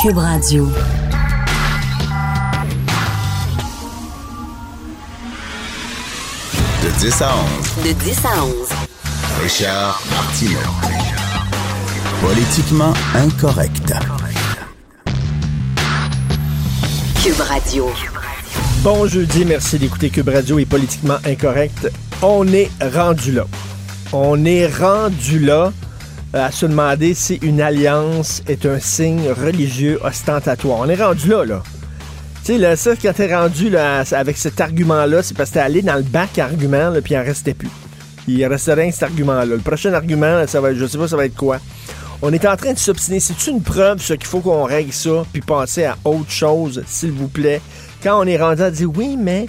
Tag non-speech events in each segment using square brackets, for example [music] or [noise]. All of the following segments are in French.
Cube Radio. De 10 à 11. De 10 à 11. Richard Martineau. Politiquement incorrect. Cube Radio. Bon jeudi, merci d'écouter Cube Radio est politiquement incorrect. On est rendu là. On est rendu là à se demander si une alliance est un signe religieux ostentatoire. On est rendu là, là. Tu sais, ça, quand t'es rendu là, avec cet argument-là, c'est parce que t'es allé dans le bac argument, puis il en restait plus. Il restait rien cet argument-là. Le prochain argument, ça va être, je sais pas, ça va être quoi. On est en train de s'obstiner. C'est une preuve, ça, qu'il faut qu'on règle ça, puis passer à autre chose, s'il vous plaît? Quand on est rendu à dire oui, mais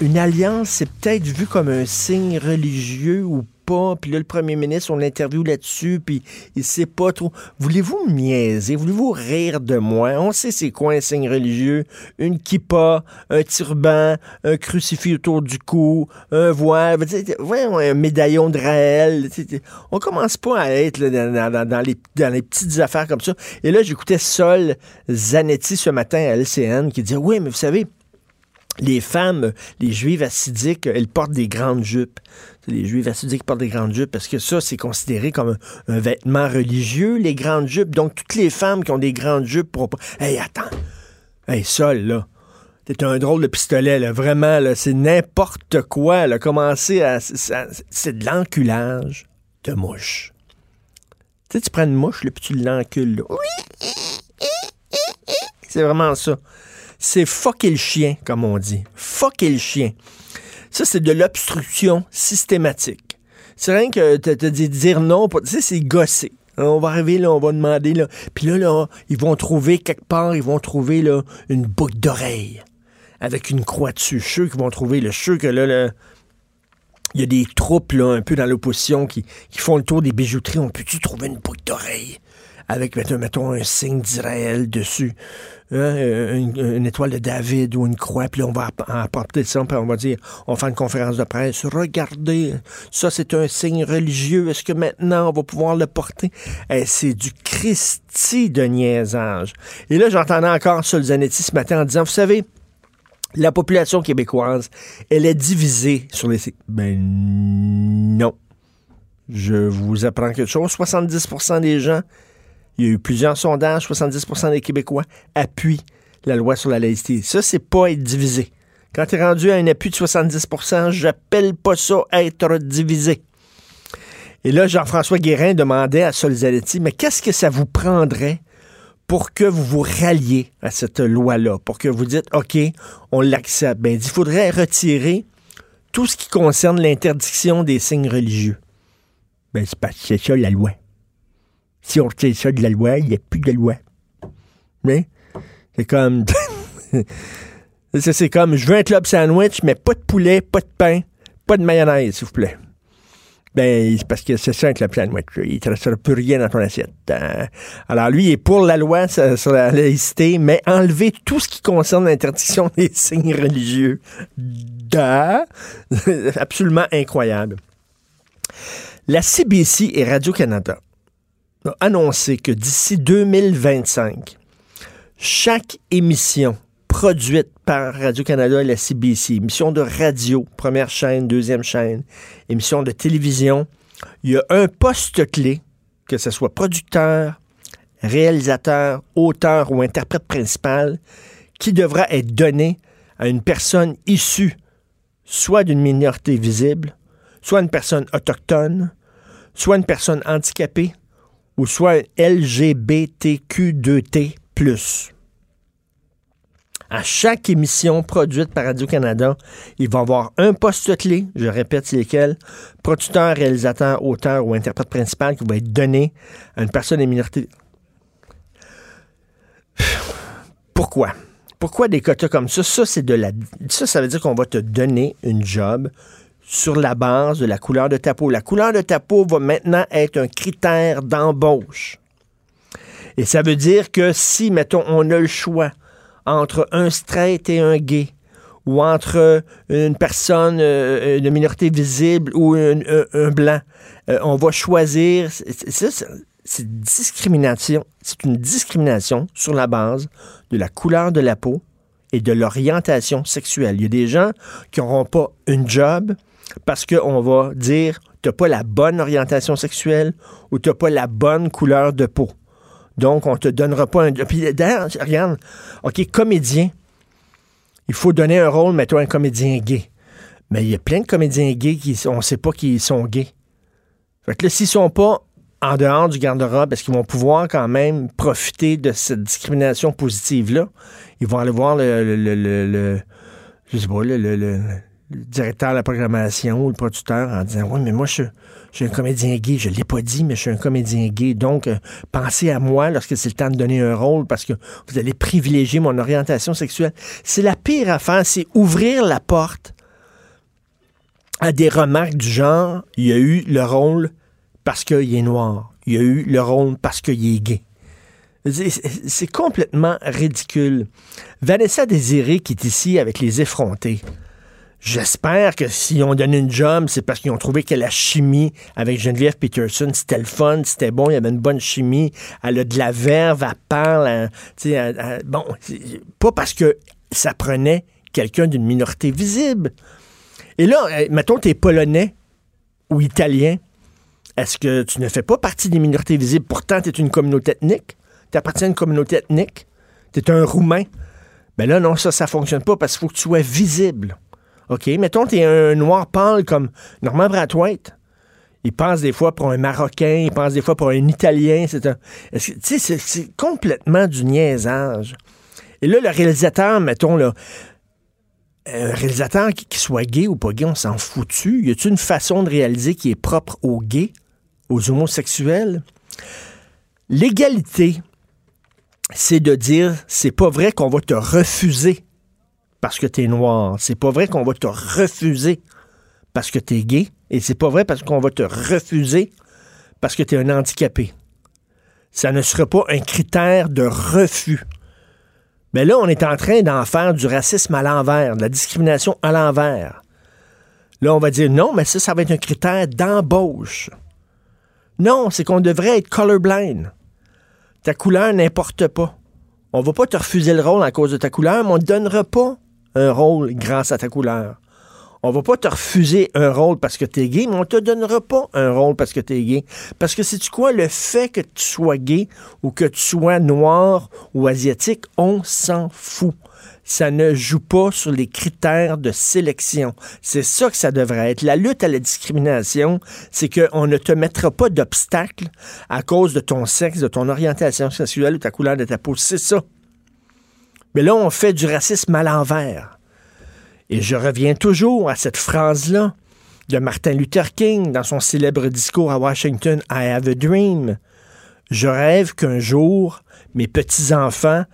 une alliance, c'est peut-être vu comme un signe religieux ou Puis là, le premier ministre, on l'interview là-dessus, puis il sait pas trop. Voulez-vous niaiser? Voulez-vous rire de moi? On sait c'est quoi un signe religieux. Une kippa, un turban, un crucifix autour du cou, un voile, ouais, un médaillon de Raël. On commence pas à être dans, les, dans petites affaires comme ça. Et là, j'écoutais Sol Zanetti ce matin à LCN qui disait, oui, mais vous savez, les femmes, les juives assidiques, elles portent des grandes jupes. C'est Les juives assidiques portent des grandes jupes parce que ça, c'est considéré comme un, vêtement religieux, les grandes jupes. Donc, toutes les femmes qui ont des grandes jupes pas. Hey, attends. Hey, Sol, là. T'es un drôle de pistolet, là. Vraiment, là. C'est n'importe quoi, là. Commencer à. C'est de l'enculage de mouche. Tu sais, tu prends une mouche, là, puis tu l'encules, là. C'est vraiment ça. C'est fucker le chien, comme on dit. Fucker le chien. Ça, c'est de l'obstruction systématique. C'est rien que te, te dire, non, pas- tu sais, c'est gosser. On va arriver là, on va demander là. Puis là, là, ils vont trouver quelque part, ils vont trouver là une boucle d'oreille avec une croix dessus. Je suis qu'ils vont trouver. Le sûr que là, là, il y a des troupes là, un peu dans l'opposition qui, qui font le tour des bijouteries. On peut-tu trouver une boucle d'oreille? Avec, mettons, un signe d'Israël dessus, hein, euh, une, étoile de David ou une croix, puis on va app- apporter ça, puis on va dire, on faire une conférence de presse, regardez, ça c'est un signe religieux, est-ce que maintenant on va pouvoir le porter? Eh, c'est du Christi de niaisage. Et là, j'entendais encore Sol Zanetti ce matin en disant, vous savez, la population québécoise, elle est divisée sur les... Ben non. Je vous apprends quelque chose. 70% des gens, il y a eu plusieurs sondages, 70% des Québécois appuient la loi sur la laïcité. Ça, c'est pas être divisé. Quand tu es rendu à un appui de 70% j'appelle pas ça être divisé. Et là, Jean-François Guérin demandait à Sol Zanetti, mais qu'est-ce que ça vous prendrait pour que vous vous ralliez à cette loi-là, pour que vous dites, OK, on l'accepte. Ben, il faudrait retirer tout ce qui concerne l'interdiction des signes religieux. Ben, c'est ça la loi. Si on retire ça de la loi, il n'y a plus de loi. Mais c'est comme. [laughs] c'est comme, je veux un club sandwich, mais pas de poulet, pas de pain, pas de mayonnaise, s'il vous plaît. Ben, c'est parce que c'est ça un club sandwich. Il ne te restera plus rien dans ton assiette. Euh, alors, lui, il est pour la loi sur, la laïcité, mais enlever tout ce qui concerne l'interdiction des signes religieux. Da! [laughs] Absolument incroyable. La CBC et Radio-Canada annoncé que d'ici 2025, chaque émission produite par Radio-Canada et la CBC, émission de radio, première chaîne, deuxième chaîne, émission de télévision, il y a un poste clé, que ce soit producteur, réalisateur, auteur ou interprète principal, qui devra être donné à une personne issue soit d'une minorité visible, soit une personne autochtone, soit une personne handicapée, ou soit LGBTQ2T+. À chaque émission produite par Radio-Canada, il va y avoir un poste clé, je répète, c'est lequel, producteur, réalisateur, auteur ou interprète principal qui va être donné à une personne des minorités. Pourquoi? Pourquoi des quotas comme ça? Ça, c'est de la. Ça, ça veut dire qu'on va te donner une job sur la base de la couleur de ta peau. La couleur de ta peau va maintenant être un critère d'embauche. Et ça veut dire que si, mettons, on a le choix entre un straight et un gay, ou entre une personne euh, de minorité visible ou un, blanc, euh, on va choisir. C'est discrimination. C'est une discrimination sur la base de la couleur de la peau et de l'orientation sexuelle. Il y a des gens qui n'auront pas une job parce qu'on va dire t'as pas la bonne orientation sexuelle ou t'as pas la bonne couleur de peau. Donc, on te donnera pas un. Puis d'ailleurs, regarde, OK, comédien, il faut donner un rôle, mettons, un comédien gay. Mais il y a plein de comédiens gays qui on sait pas qu'ils sont gays. Fait que là, s'ils sont pas en dehors du garde-robe, est-ce qu'ils vont pouvoir quand même profiter de cette discrimination positive-là? Ils vont aller voir le, le, le, le- le- je sais pas, le, le- directeur de la programmation ou le producteur en disant Oui, mais moi, je, je suis un comédien gay. Je ne l'ai pas dit, mais je suis un comédien gay. Donc, euh, pensez à moi lorsque c'est le temps de donner un rôle parce que vous allez privilégier mon orientation sexuelle. C'est la pire affaire, c'est ouvrir la porte à des remarques du genre il y a eu le rôle parce qu'il est noir. Il y a eu le rôle parce qu'il est gay. C'est complètement ridicule. Vanessa Désiré qui est ici avec les effrontés. J'espère que s'ils ont donné une job, c'est parce qu'ils ont trouvé que la chimie avec Geneviève Peterson, c'était le fun, c'était bon, il y avait une bonne chimie, elle a de la verve, elle parle, elle- bon, pas parce que ça prenait quelqu'un d'une minorité visible. Et là, euh, mettons, t'es polonais ou italien, est-ce que tu ne fais pas partie des minorités visibles? Pourtant, tu es une communauté ethnique. Tu appartiens à une communauté ethnique. Tu es un Roumain. Ben là, non, ça, ça fonctionne pas parce qu'il faut que tu sois visible. OK? Mettons, tu es un noir pâle comme Normand Brathwaite. Il passe des fois pour un Marocain, il passe des fois pour un Italien. C'est un. c'est- complètement du niaisage. Et là, le réalisateur, mettons, là, un réalisateur qui, qui soit gay ou pas gay, on s'en fout-tu? Y a-t-il une façon de réaliser qui est propre aux gays, aux homosexuels? L'égalité, c'est de dire, c'est pas vrai qu'on va te refuser parce que t'es noir. C'est pas vrai qu'on va te refuser parce que t'es gay. Et c'est pas vrai parce qu'on va te refuser parce que t'es un handicapé. Ça ne sera pas un critère de refus. Mais là, on est en train d'en faire du racisme à l'envers, de la discrimination à l'envers. Là, on va dire non, mais ça, ça va être un critère d'embauche. Non, c'est qu'on devrait être colorblind. Ta couleur n'importe pas. On va pas te refuser le rôle à cause de ta couleur, mais on ne te donnera pas un rôle grâce à ta couleur. On va pas te refuser un rôle parce que tu es gay, mais on te donnera pas un rôle parce que tu es gay. Parce que c'est quoi? Le fait que tu sois gay ou que tu sois noir ou asiatique, on s'en fout. Ça ne joue pas sur les critères de sélection. C'est ça que ça devrait être. La lutte à la discrimination, c'est qu'on ne te mettra pas d'obstacle à cause de ton sexe, de ton orientation sexuelle ou ta couleur de ta peau. C'est ça. Mais là, on fait du racisme à l'envers. Et je reviens toujours à cette phrase-là de Martin Luther King dans son célèbre discours à Washington, I have a dream. Je rêve qu'un jour, mes petits-enfants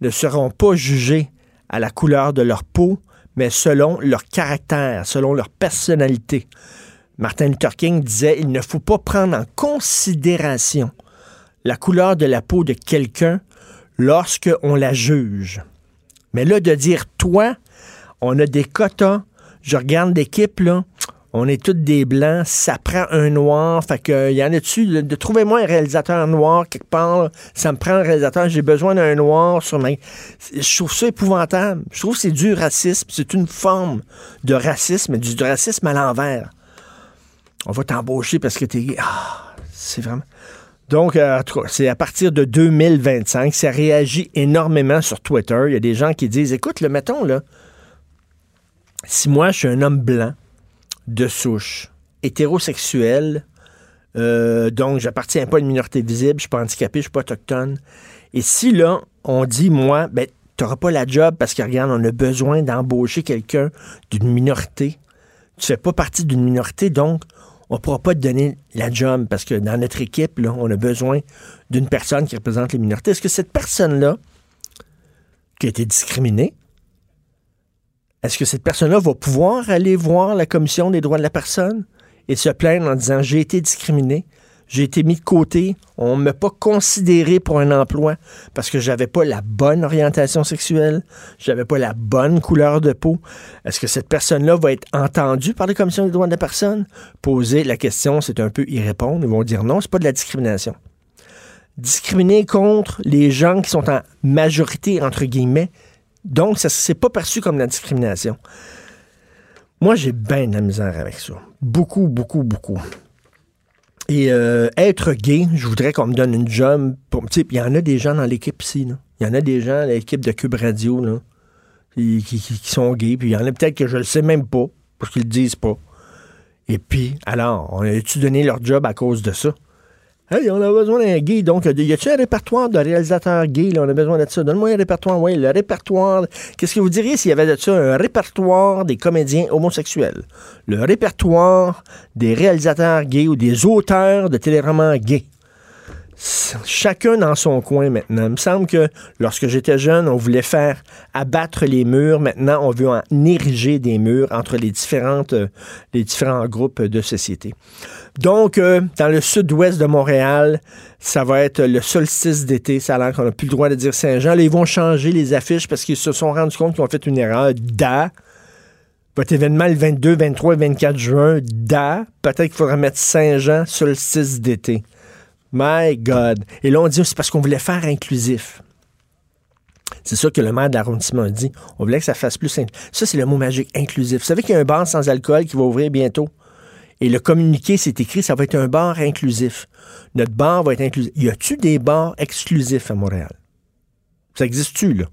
ne seront pas jugés à la couleur de leur peau, mais selon leur caractère, selon leur personnalité. Martin Luther King disait, il ne faut pas prendre en considération la couleur de la peau de quelqu'un lorsqu'on la juge. Mais là, de dire, toi, on a des quotas. Je regarde l'équipe, là. On est tous des blancs. Ça prend un noir. Fait que, y en a-tu? De, de trouvez-moi un réalisateur noir quelque part. Ça me prend un réalisateur. J'ai besoin d'un noir sur ma. Je trouve ça épouvantable. Je trouve que c'est du racisme. C'est une forme de racisme, du, racisme à l'envers. On va t'embaucher parce que t'es. Ah, c'est vraiment. Donc, euh, c'est à partir de 2025. Ça réagit énormément sur Twitter. Il y a des gens qui disent écoute, le mettons, là, si moi, je suis un homme blanc, de souche, hétérosexuel, euh, donc j'appartiens pas à une minorité visible, je suis pas handicapé, je suis pas autochtone, et si là, on dit, moi, ben, t'auras pas la job parce que, regarde, on a besoin d'embaucher quelqu'un d'une minorité, tu fais pas partie d'une minorité, donc on pourra pas te donner la job parce que dans notre équipe, on a besoin d'une personne qui représente les minorités. Est-ce que cette personne-là, qui a été discriminé, est-ce que cette personne-là va pouvoir aller voir la Commission des droits de la personne et se plaindre en disant j'ai été discriminé, j'ai été mis de côté, on ne m'a pas considéré pour un emploi parce que j'avais pas la bonne orientation sexuelle, j'avais pas la bonne couleur de peau. Est-ce que cette personne-là va être entendue par la Commission des droits de la personne? Poser la question, c'est un peu y répondre. Ils vont dire non, c'est pas de la discrimination. Discriminer contre les gens qui sont en majorité, entre guillemets, donc, ça c'est pas perçu comme de la discrimination. Moi, j'ai bien de la misère avec ça. Beaucoup, beaucoup, beaucoup. Et euh, être gay, je voudrais qu'on me donne une job. Il y en a des gens dans l'équipe ici. Il y en a des gens à l'équipe de Cube Radio qui, sont gays. Puis il y en a peut-être que je le sais même pas, parce qu'ils le disent pas. Et puis, alors, on a-tu donné leur job à cause de ça? Hey, on a besoin d'un gay. Donc, y a-t-il un répertoire de réalisateurs gays? Là? On a besoin de ça. Donne-moi un répertoire. Oui, le répertoire. Qu'est-ce que vous diriez s'il y avait de ça un répertoire des comédiens homosexuels? Le répertoire des réalisateurs gays ou des auteurs de téléromans gays? Chacun dans son coin maintenant. Il me semble que lorsque j'étais jeune, on voulait faire abattre les murs. Maintenant, on veut en ériger des murs entre les, différentes, euh, les différents groupes de société. Donc, euh, dans le sud-ouest de Montréal, ça va être le solstice d'été. Ça a l'air qu'on n'a plus le droit de dire Saint-Jean. Là, ils vont changer les affiches parce qu'ils se sont rendus compte qu'ils ont fait une erreur. Da. Votre événement le 22, 23 et 24 juin, da. Peut-être qu'il faudra mettre Saint-Jean, solstice d'été. My God. Et là, on dit, c'est parce qu'on voulait faire inclusif. C'est ça que le maire de l'arrondissement a dit. On voulait que ça fasse plus simple. Ça, c'est le mot magique, inclusif. Vous savez qu'il y a un bar sans alcool qui va ouvrir bientôt? Et le communiqué, c'est écrit, ça va être un bar inclusif. Notre bar va être inclusif. Y a-tu des bars exclusifs à Montréal? Ça existe-tu, là?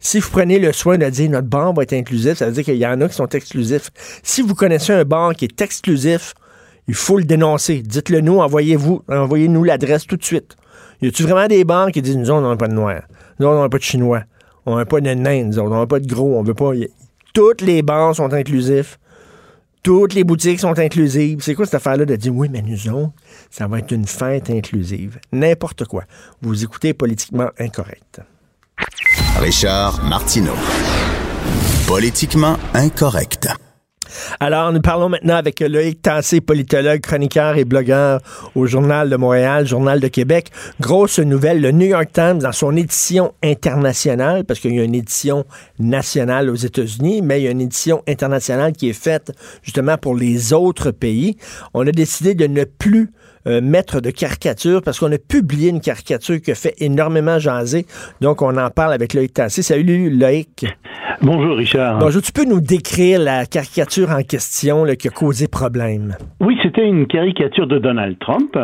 Si vous prenez le soin de dire notre bar va être inclusif, ça veut dire qu'il y en a qui sont exclusifs. Si vous connaissez un bar qui est exclusif, il faut le dénoncer. Dites-le nous, envoyez-vous, envoyez-nous l'adresse tout de suite. Y a-tu vraiment des banques qui disent, nous, on n'a pas de noirs, nous, on n'a pas de chinois, on n'a pas de nains, nous, on n'a pas de gros, on veut pas. Toutes les banques sont inclusifs. Toutes les boutiques sont inclusives. C'est quoi cette affaire-là de dire, oui, mais nous autres, ça va être une fête inclusive? N'importe quoi. Vous écoutez politiquement incorrect. Richard Martineau. Politiquement incorrect. Alors, nous parlons maintenant avec Loïc Tassé, politologue, chroniqueur et blogueur au Journal de Montréal, Journal de Québec. Grosse nouvelle, le New York Times, dans son édition internationale, parce qu'il y a une édition nationale aux États-Unis, mais il y a une édition internationale qui est faite justement pour les autres pays. On a décidé de ne plus euh, maître de caricature parce qu'on a publié une caricature qui a fait énormément jaser. Donc, on en parle avec Loïc Tassé. Salut, Loïc. Bonjour, Richard. Bonjour. Tu peux nous décrire la caricature en question qui a causé problème? Oui, c'était une caricature de Donald Trump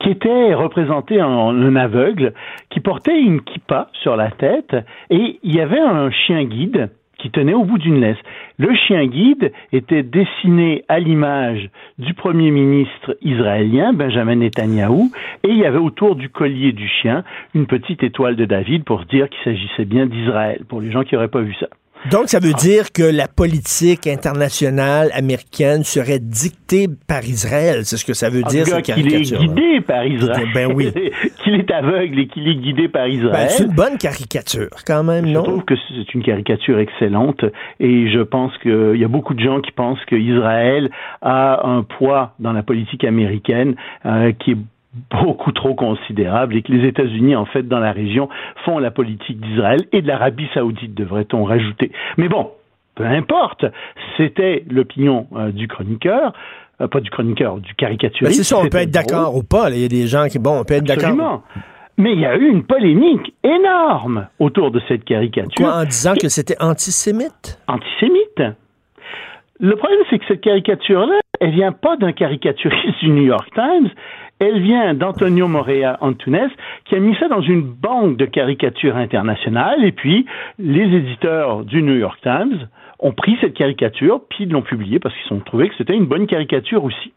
qui était représenté en un aveugle qui portait une kippa sur la tête et il y avait un chien guide qui tenait au bout d'une laisse. Le chien guide était dessiné à l'image du premier ministre israélien, Benjamin Netanyahou, et il y avait autour du collier du chien une petite étoile de David pour dire qu'il s'agissait bien d'Israël, pour les gens qui n'auraient pas vu ça. Donc, ça veut dire que la politique internationale américaine serait dictée par Israël. C'est ce que ça veut dire, cette qu'il est guidé par Israël. Ben oui. [laughs] qu'il est aveugle et qu'il est guidé par ben, Israël. c'est une bonne caricature, quand même, non? Je trouve que c'est une caricature excellente et je pense qu'il y a beaucoup de gens qui pensent qu'Israël a un poids dans la politique américaine euh, qui est beaucoup trop considérable et que les États-Unis, en fait, dans la région, font la politique d'Israël et de l'Arabie saoudite, devrait-on rajouter. Mais bon, peu importe, c'était l'opinion euh, du chroniqueur, pas du chroniqueur, du caricaturiste. c'est ça, on peut être d'accord ou pas. Il y a des gens qui, bon, on peut être d'accord. Mais il y a eu une polémique énorme autour de cette caricature. Quoi, en disant que c'était antisémite? Antisémite. Le problème, c'est que cette caricature-là, elle vient pas d'un caricaturiste du New York Times, elle vient d'Antonio Morea Antunes, qui a mis ça dans une banque de caricatures internationales, et puis les éditeurs du New York Times ont pris cette caricature, puis l'ont publiée parce qu'ils ont trouvé que c'était une bonne caricature aussi.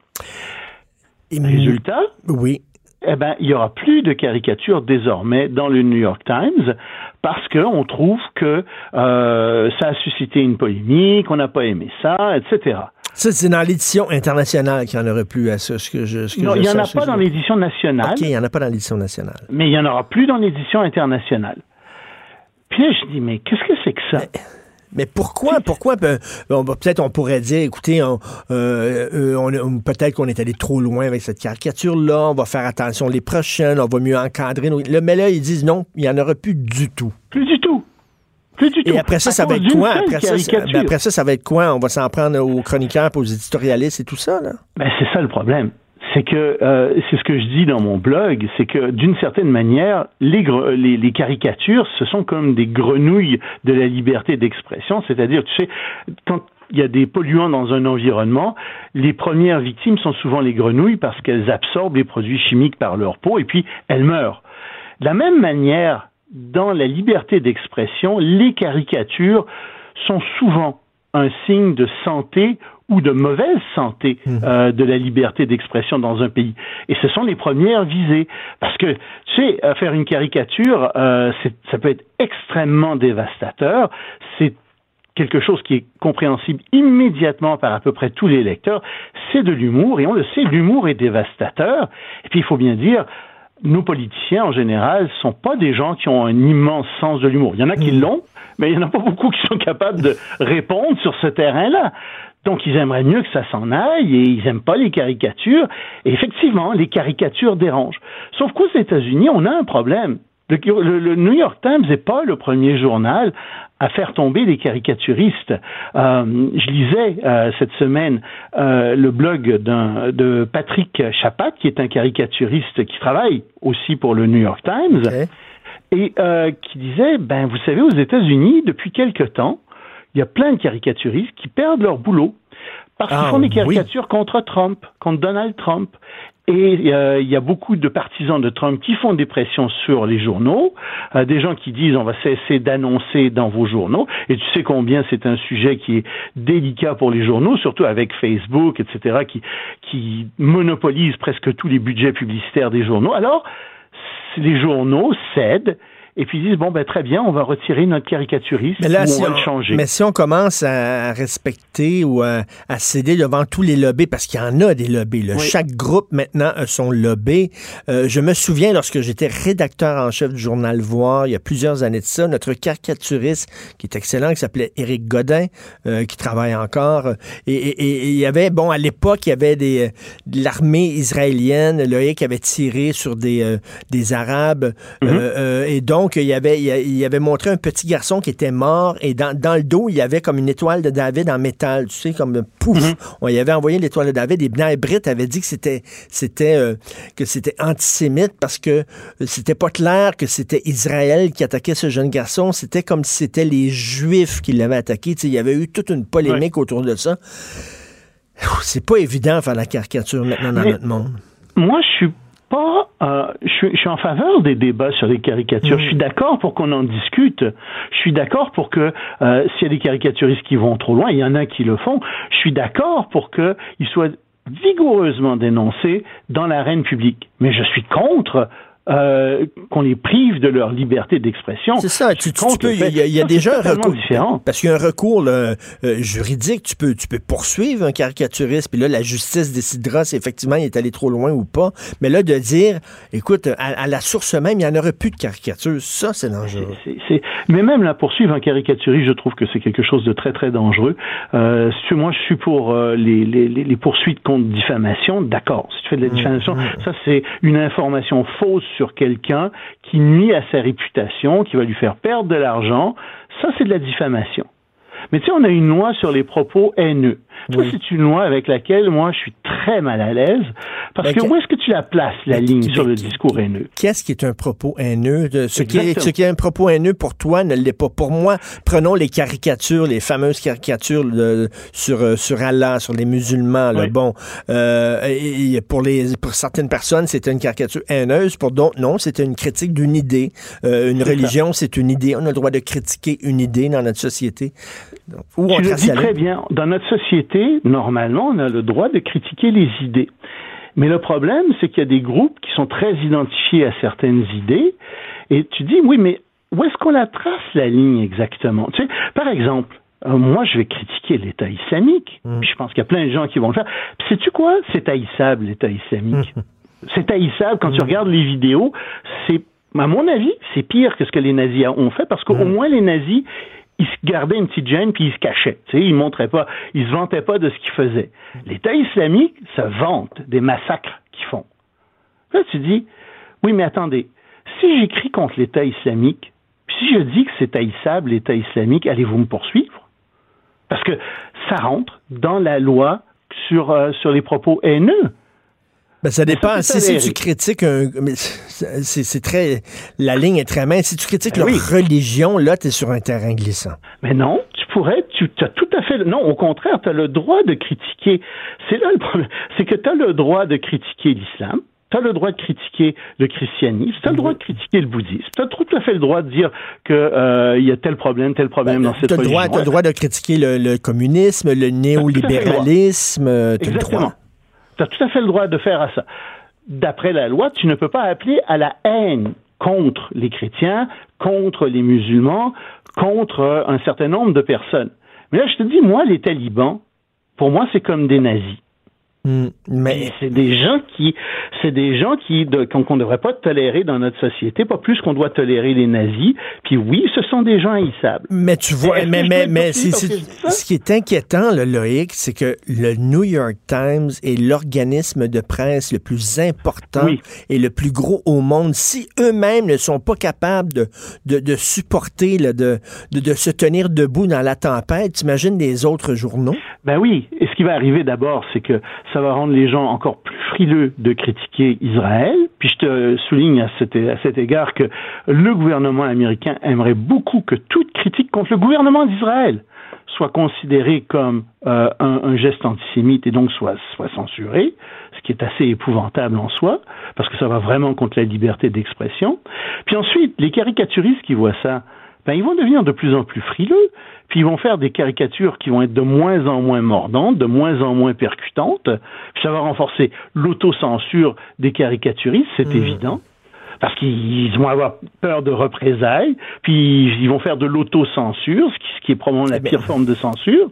Et Résultat Oui. Eh ben, il y aura plus de caricatures désormais dans le New York Times parce qu'on trouve que euh, ça a suscité une polémique, on n'a pas aimé ça, etc. Ça, c'est dans l'édition internationale qu'il n'y en aurait plus à ça. Ce que je, ce que non, il n'y en a pas dans l'édition nationale. OK, il n'y en a pas dans l'édition nationale. Mais il n'y en aura plus dans l'édition internationale. Puis là, je dis, mais qu'est-ce que c'est que ça? Mais pourquoi, pourquoi, ben, peut-être on pourrait dire, écoutez, on, euh, euh, peut-être qu'on est allé trop loin avec cette caricature-là, on va faire attention les prochaines, on va mieux encadrer. Nos... Mais là, ils disent non, il n'y en aura plus du tout. Plus du tout. Plus du et après ça, ça va être quoi? Après ça, ben, après ça, ça va être quoi? On va s'en prendre aux chroniqueurs, aux éditorialistes et tout ça, là? Ben, c'est ça le problème c'est que euh, c'est ce que je dis dans mon blog, c'est que d'une certaine manière, les, les, les, caricatures, ce sont comme des grenouilles de la liberté d'expression, c'est-à-dire, tu sais, quand il y a des polluants dans un environnement, les premières victimes sont souvent les grenouilles parce qu'elles absorbent les produits chimiques par leur peau et puis elles meurent. De la même manière, dans la liberté d'expression, les caricatures sont souvent un signe de santé ou de mauvaise santé mmh. euh, de la liberté d'expression dans un pays. Et ce sont les premières visées. Parce que, tu sais, faire une caricature, euh, ça peut être extrêmement dévastateur. C'est quelque chose qui est compréhensible immédiatement par à peu près tous les lecteurs. C'est de l'humour, et on le sait, l'humour est dévastateur. Et puis, il faut bien dire, nos politiciens, en général, sont pas des gens qui ont un immense sens de l'humour. Il y en a qui mmh. l'ont, mais il n'y en a pas beaucoup qui sont capables de répondre sur ce terrain-là. Donc, ils aimeraient mieux que ça s'en aille et ils n'aiment pas les caricatures. Et effectivement, les caricatures dérangent. Sauf qu'aux États-Unis, on a un problème. Le, New York Times n'est pas le premier journal à faire tomber les caricaturistes. Euh, je lisais euh, cette semaine euh, le blog de Patrick Chapat, qui est un caricaturiste qui travaille aussi pour le New York Times, et qui disait, ben vous savez, aux États-Unis, depuis quelque temps, il y a plein de caricaturistes qui perdent leur boulot parce qu'ils ah, font des caricatures contre Trump, contre Donald Trump. Et euh, il y a beaucoup de partisans de Trump qui font des pressions sur les journaux, euh, des gens qui disent on va cesser d'annoncer dans vos journaux. Et tu sais combien c'est un sujet qui est délicat pour les journaux, surtout avec Facebook, etc., qui, qui monopolise presque tous les budgets publicitaires des journaux. Alors, les journaux cèdent et puis ils disent bon ben très bien, on va retirer notre caricaturiste mais là, on va le changer. Mais si on commence à respecter ou à, céder devant tous les lobbies, parce qu'il y en a des lobbies, chaque groupe maintenant a son lobby. Euh, je me souviens lorsque j'étais rédacteur en chef du journal Voir il y a plusieurs années de ça, notre caricaturiste qui est excellent, qui s'appelait Éric Godin, euh, qui travaille encore, et il y avait bon à l'époque il y avait des de l'armée israélienne, le qui avait tiré sur des euh, des Arabes mm-hmm. et donc donc, il avait, il avait montré un petit garçon qui était mort et dans, le dos, il y avait comme une étoile de David en métal, tu sais, comme pouf. Mhm. On y avait envoyé l'étoile de David et Bnei Brit avait dit que c'était c'était euh, que c'était antisémite parce que euh, c'était pas clair que c'était Israël qui attaquait ce jeune garçon. C'était comme si c'était les Juifs qui l'avaient attaqué. Tu sais, il y avait eu toute une polémique autour de ça. C'est pas évident de faire la caricature maintenant dans notre monde. Moi, je suis pas, euh, je, suis en faveur des débats sur les caricatures. Je suis d'accord pour qu'on en discute. Je suis d'accord pour que euh, s'il y a des caricaturistes qui vont trop loin, il y en a qui le font. Je suis d'accord pour qu'ils soient vigoureusement dénoncés dans l'arène publique. Mais je suis contre euh, qu'on les prive de leur liberté d'expression. C'est ça. Tu, peux. Il y a, déjà un recours différent. Parce qu'il y a un recours euh, juridique. Tu peux, tu peux poursuivre un caricaturiste. Puis là, la justice décidera si effectivement il est allé trop loin ou pas. Mais là, de dire, écoute, à, la source même, il n'y en aurait plus de caricature. Ça, c'est dangereux. Mais même la poursuivre un caricaturiste, je trouve que c'est quelque chose de très très dangereux. Euh, si moi, je suis pour euh, les, les, les, poursuites contre diffamation. D'accord. Si tu fais de la mmh, diffamation, mmh. ça c'est une information fausse sur quelqu'un qui nuit à sa réputation, qui va lui faire perdre de l'argent, ça c'est de la diffamation. Mais tu sais, on a une loi sur les propos haineux. Ça, c'est une loi avec laquelle moi je suis très mal à l'aise parce ben, que où est-ce que tu la places la ligne sur le discours haineux? Qu'est-ce qui est un propos haineux? Ce qui, est, ce qui est un propos haineux pour toi ne l'est pas pour moi. Prenons les caricatures, les fameuses caricatures sur euh, sur Allah, sur les musulmans. Là, Bon, euh, et, pour les pour certaines personnes, c'était une caricature haineuse. Pour d'autres, non, c'était une critique d'une idée. Euh, une religion, c'est une idée. On a le droit de critiquer une idée dans notre société. Où tu le dis très bien. Dans notre société normalement, on a le droit de critiquer les idées. Mais le problème, c'est qu'il y a des groupes qui sont très identifiés à certaines idées, et tu dis, oui, mais où est-ce qu'on la trace, la ligne exactement? Tu sais, par exemple, euh, moi, je vais critiquer l'État islamique. Mm. Je pense qu'il y a plein de gens qui vont le faire. Sais-tu quoi? C'est haïssable, l'État islamique. [laughs] c'est haïssable. Quand tu mm. regardes les vidéos, c'est à mon avis, c'est pire que ce que les nazis ont fait parce qu'au moins les nazis, ils se gardaient une petite gêne puis ils se cachaient. Tu sais, ils montraient pas, ils se vantaient pas de ce qu'ils faisaient. L'État islamique se vante des massacres qu'ils font. Là, tu dis, oui, mais attendez, si j'écris contre l'État islamique, puis si je dis que c'est haïssable l'État islamique, allez-vous me poursuivre? Parce que ça rentre dans la loi sur, euh, sur les propos haineux. Ben, ça dépend. si, tu critiques un. C'est très. La ligne est très mince. Si tu critiques ben leur religion, là, tu es sur un terrain glissant. Mais non, tu pourrais. Tu as tout à fait. Non, au contraire, tu as le droit de critiquer. C'est là le problème. [laughs] C'est que tu as le droit de critiquer l'islam. Tu as le droit de critiquer le christianisme, tu as le droit de critiquer le bouddhisme, tu as tout à fait le droit de dire qu'il euh, y a tel problème, tel problème ben, dans cette religion. Tu as le droit de critiquer le, communisme, le néolibéralisme, tu as le droit. Tu as tout à fait le droit de faire à ça. D'après la loi, tu ne peux pas appeler à la haine contre les chrétiens, contre les musulmans, contre un certain nombre de personnes. Mais là, je te dis, moi, les talibans, pour moi, c'est comme des nazis. Hmm, mais c'est des gens qui, c'est des gens qui qu'on ne devrait pas tolérer dans notre société, pas plus qu'on doit tolérer les nazis. Puis oui, ce sont des gens haïssables. Mais tu vois, mais mais mais, ce qui est inquiétant, le Loïc, c'est que le New York Times est l'organisme de presse le plus important et le plus gros au monde. Si eux-mêmes ne sont pas capables de de, de supporter, de, de, de se tenir debout dans la tempête, t'imagines les autres journaux? Ben oui. Et ce qui va arriver d'abord, c'est que ça va rendre les gens encore plus frileux de critiquer Israël. Puis je te souligne à cet, égard que le gouvernement américain aimerait beaucoup que toute critique contre le gouvernement d'Israël soit considérée comme euh, un, geste antisémite et donc soit, soit censurée, ce qui est assez épouvantable en soi, parce que ça va vraiment contre la liberté d'expression. Puis ensuite, les caricaturistes qui voient ça, ben, ils vont devenir de plus en plus frileux, puis ils vont faire des caricatures qui vont être de moins en moins mordantes, de moins en moins percutantes, puis ça va renforcer l'autocensure des caricaturistes, c'est mmh. évident parce qu'ils vont avoir peur de représailles, puis ils vont faire de l'autocensure, ce qui, ce qui est probablement la pire forme de censure.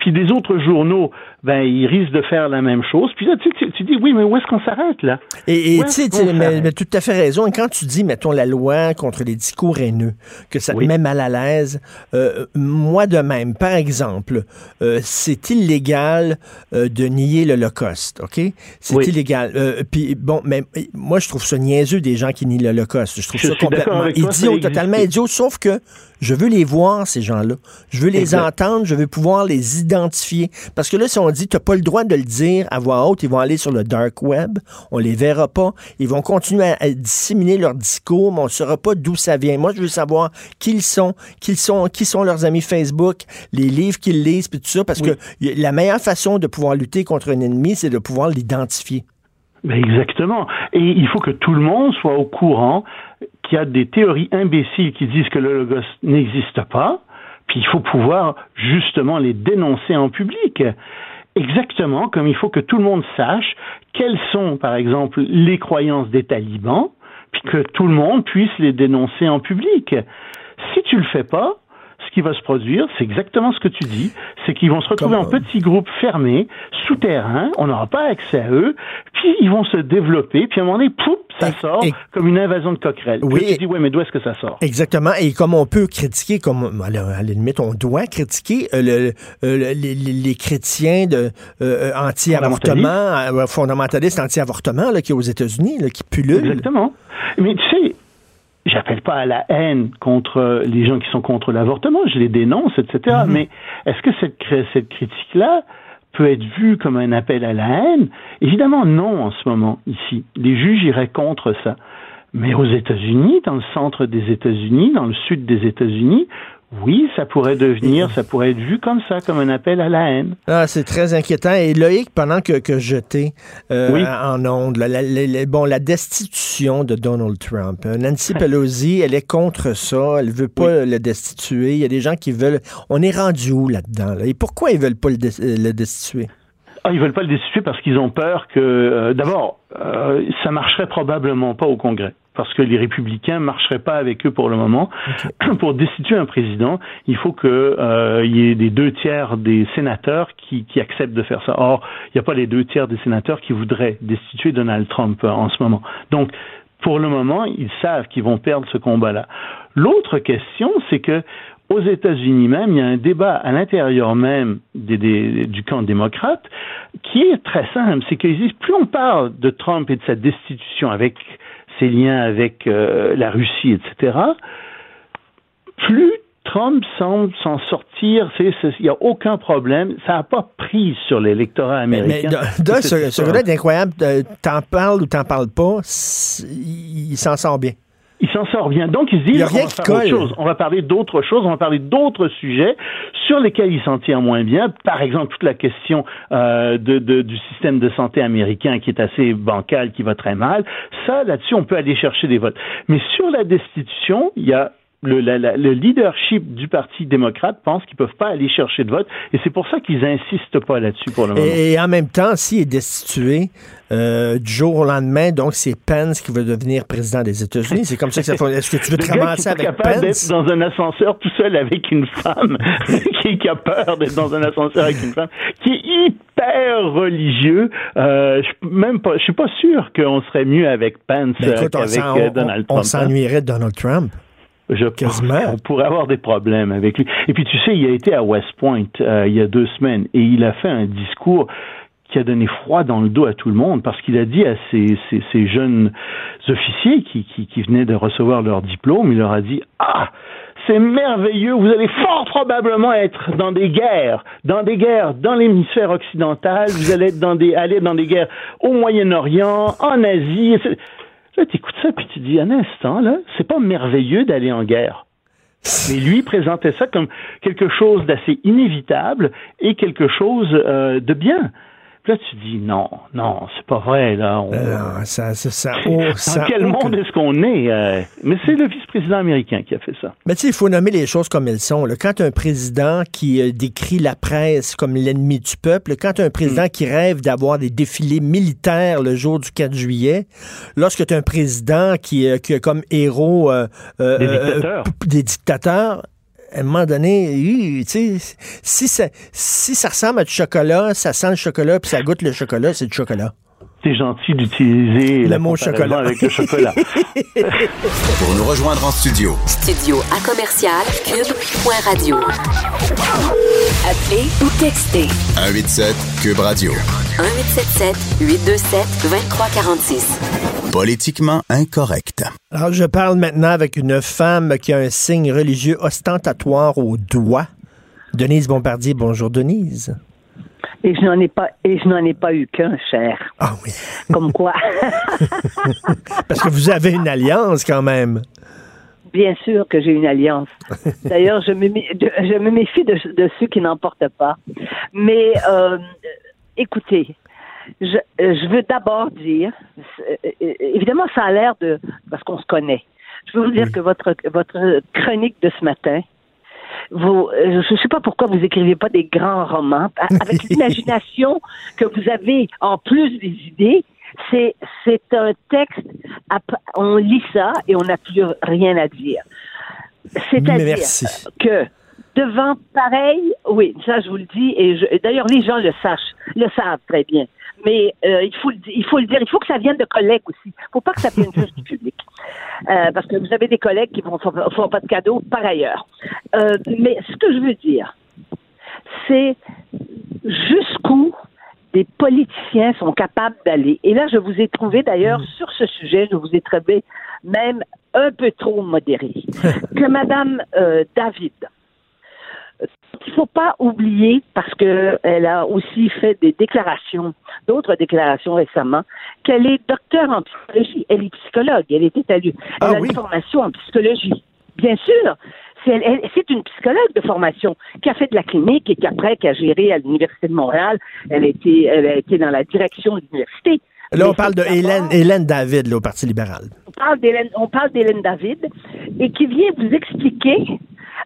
Puis des autres journaux, ben ils risquent de faire la même chose. Puis là, tu, tu, dis, oui, mais où est-ce qu'on s'arrête là? Et tu sais, mais, mais tout à fait raison. Et quand tu dis, mettons, la loi contre les discours haineux, que ça te met mal à l'aise, euh, moi de même, par exemple, euh, c'est illégal euh, de nier l'Holocauste, ok? C'est illégal. puis bon, mais moi je trouve ça niaiseux des gens qui nient l'Holocauste. Je trouve ça complètement idiot, totalement idiot. Sauf que je veux les voir, ces gens-là. Je veux les entendre, je veux pouvoir les identifier. Parce que là, si on dit, tu n'as pas le droit de le dire à voix haute, ils vont aller sur le dark web, on les verra pas. Ils vont continuer à, disséminer leur discours, mais on ne saura pas d'où ça vient. Moi, je veux savoir qui ils sont, qui sont, qui sont leurs amis Facebook, les livres qu'ils lisent, puis tout ça, parce que la meilleure façon de pouvoir lutter contre un ennemi, c'est de pouvoir l'identifier. Ben exactement. Et il faut que tout le monde soit au courant qu'il y a des théories imbéciles qui disent que logos n'existe pas, puis il faut pouvoir justement les dénoncer en public. Exactement comme il faut que tout le monde sache quelles sont, par exemple, les croyances des talibans, puis que tout le monde puisse les dénoncer en public. Si tu le fais pas, ce qui va se produire, c'est exactement ce que tu dis, c'est qu'ils vont se retrouver en petits groupes fermés, souterrains, on n'aura pas accès à eux, puis ils vont se développer, puis à un moment donné, pouf, ça sort comme une invasion de coquerelles. Oui. tu dis, ouais, mais d'où est-ce que ça sort? Exactement, et comme on peut critiquer, comme à la limite, on doit critiquer euh, euh, les, les, chrétiens de euh, anti-avortement, fondamentalistes anti-avortement, qui est aux États-Unis, qui pullulent. Exactement. Mais tu sais, j'appelle pas à la haine contre les gens qui sont contre l'avortement, je les dénonce, etc. Mhm. Mais est-ce que cette, cette critique-là peut être vue comme un appel à la haine? Évidemment, non en ce moment, ici. Les juges iraient contre ça. Mais aux États-Unis, dans le centre des États-Unis, dans le sud des États-Unis, oui, ça pourrait devenir, ça pourrait être vu comme ça, comme un appel à la haine. Ah, c'est très inquiétant. Et Loïc, pendant que, que euh, en ondes, la, bon, la destitution de Donald Trump. Euh, Nancy Pelosi, elle est contre ça. Elle veut pas le destituer. Il y a des gens qui veulent. On est rendu où là-dedans? Et pourquoi ils veulent pas le, le destituer? Ah, ils veulent pas le destituer parce qu'ils ont peur que, euh, d'abord, euh, ça marcherait probablement pas au Congrès parce que les républicains marcheraient pas avec eux pour le moment. [clears throat] Pour destituer un président, il faut qu'il euh, y ait des deux tiers des sénateurs qui, qui acceptent de faire ça. Or, il n'y a pas les deux tiers des sénateurs qui voudraient destituer Donald Trump euh, en ce moment. Donc, Pour le moment, ils savent qu'ils vont perdre ce combat-là. L'autre question, c'est que aux États-Unis même, il y a un débat à l'intérieur même du camp démocrate qui est très simple. C'est qu'ils disent plus on parle de Trump et de sa destitution avec ses liens avec euh, la Russie, etc., plus Trump semble s'en sortir. Il n'y a aucun problème. Ça n'a pas pris sur l'électorat américain. Mais, ce, ce gars-là est incroyable. Euh, t'en parles ou t'en parles pas, il s'en sort bien il s'en sort bien. Donc, il se dit, on, va faire on va parler d'autres choses, on va parler d'autres sujets sur lesquels il s'en tient moins bien. Par exemple, toute la question euh, de, de, du système de santé américain qui est assez bancal, qui va très mal. Ça, là-dessus, on peut aller chercher des votes. Mais sur la destitution, il y a le, le, leadership du Parti démocrate pense qu'ils peuvent pas aller chercher de vote et c'est pour ça qu'ils insistent pas là-dessus pour le moment. Et, en même temps, s'il est destitué euh, du jour au lendemain, donc c'est Pence qui va devenir président des États-Unis. C'est comme ça que ça fonctionne. Est-ce que tu veux te ramasser avec capable d'être dans un ascenseur tout seul avec une femme [laughs] qui, a peur d'être dans un ascenseur avec une femme qui est hyper religieux. Euh, je même pas, je suis pas sûr qu'on serait mieux avec Pence ben, qu'avec euh, Donald Trump. On hein. s'ennuierait de Donald Trump. Je pense qu'on pourrait avoir des problèmes avec lui. Et puis tu sais, il a été à West Point euh, il y a deux semaines et il a fait un discours qui a donné froid dans le dos à tout le monde parce qu'il a dit à ces, ces, jeunes officiers qui, qui, qui, venaient de recevoir leur diplôme, il leur a dit Ah, c'est merveilleux, vous allez fort probablement être dans des guerres, dans des guerres dans l'hémisphère occidental, vous allez être dans des, aller dans des guerres au Moyen-Orient, en Asie. Là, tu écoutes ça, puis tu dis, un instant, là, c'est pas merveilleux d'aller en guerre. Mais lui présentait ça comme quelque chose d'assez inévitable et quelque chose euh, de bien là, tu dis non, non, c'est pas vrai. Là, euh, ça, ça, [laughs] oh, Dans quel monde est-ce qu'on est? Euh? mais c'est le vice-président américain qui a fait ça. Mais tu sais, il faut nommer les choses comme elles sont. Là. Quand un président qui euh, décrit la presse comme l'ennemi du peuple, quand un président mm. qui rêve d'avoir des défilés militaires le jour du 4 juillet, lorsque tu as un président qui, qui a comme héros des dictateurs, des dictateurs à un moment donné, si ça, si ça ressemble à du chocolat, ça sent le chocolat, puis ça goûte le chocolat, c'est du chocolat. C'est gentil d'utiliser le mot chocolat avec le chocolat. [laughs] Pour nous rejoindre en studio. Studio à commercial cube.radio. Appelez ou textez. 187 cube radio. 1877 827 2346. Politiquement incorrect. Alors, je parle maintenant avec une femme qui a un signe religieux ostentatoire au doigt. Denise Bombardier. Bonjour, Denise. Et je n'en ai pas et je n'en ai pas eu qu'un, cher. Ah oui. Comme quoi. [laughs] Parce que vous avez une alliance quand même. Bien sûr que j'ai une alliance. D'ailleurs, je me, je me méfie de, ceux qui n'en portent pas. Mais euh, écoutez, je, je veux d'abord dire, évidemment, ça a l'air de parce qu'on se connaît. Je veux vous dire que votre votre chronique de ce matin vous, euh, je ne sais pas pourquoi vous écrivez pas des grands romans [laughs] avec l'imagination que vous avez en plus des idées. C'est c'est un texte. On lit ça et on n'a plus rien à dire. C'est-à-dire que devant pareil, oui, ça je vous le dis et d'ailleurs les gens le sachent, le savent très bien mais euh, il, faut le, il faut le dire, il faut que ça vienne de collègues aussi. Il ne faut pas que ça vienne juste du public. Euh, parce que vous avez des collègues qui ne font, pas de cadeaux par ailleurs. Euh, mais ce que je veux dire, c'est jusqu'où des politiciens sont capables d'aller. Et là, je vous ai trouvé d'ailleurs mm. sur ce sujet, je vous ai trouvé même un peu trop modéré. [laughs] que Madame David, il ne faut pas oublier, parce qu'elle a aussi fait des déclarations, d'autres déclarations récemment, qu'elle est docteur en psychologie. Elle est psychologue. Elle était Elle ah a une formation en psychologie. Bien sûr. C'est une psychologue de formation qui a fait de la clinique et qui après qui a géré à l'Université de Montréal. Elle a été, elle a été dans la direction de l'université. Là, on parle de Hélène, Hélène David, au Parti libéral. On parle d'Hélène David et qui vient vous expliquer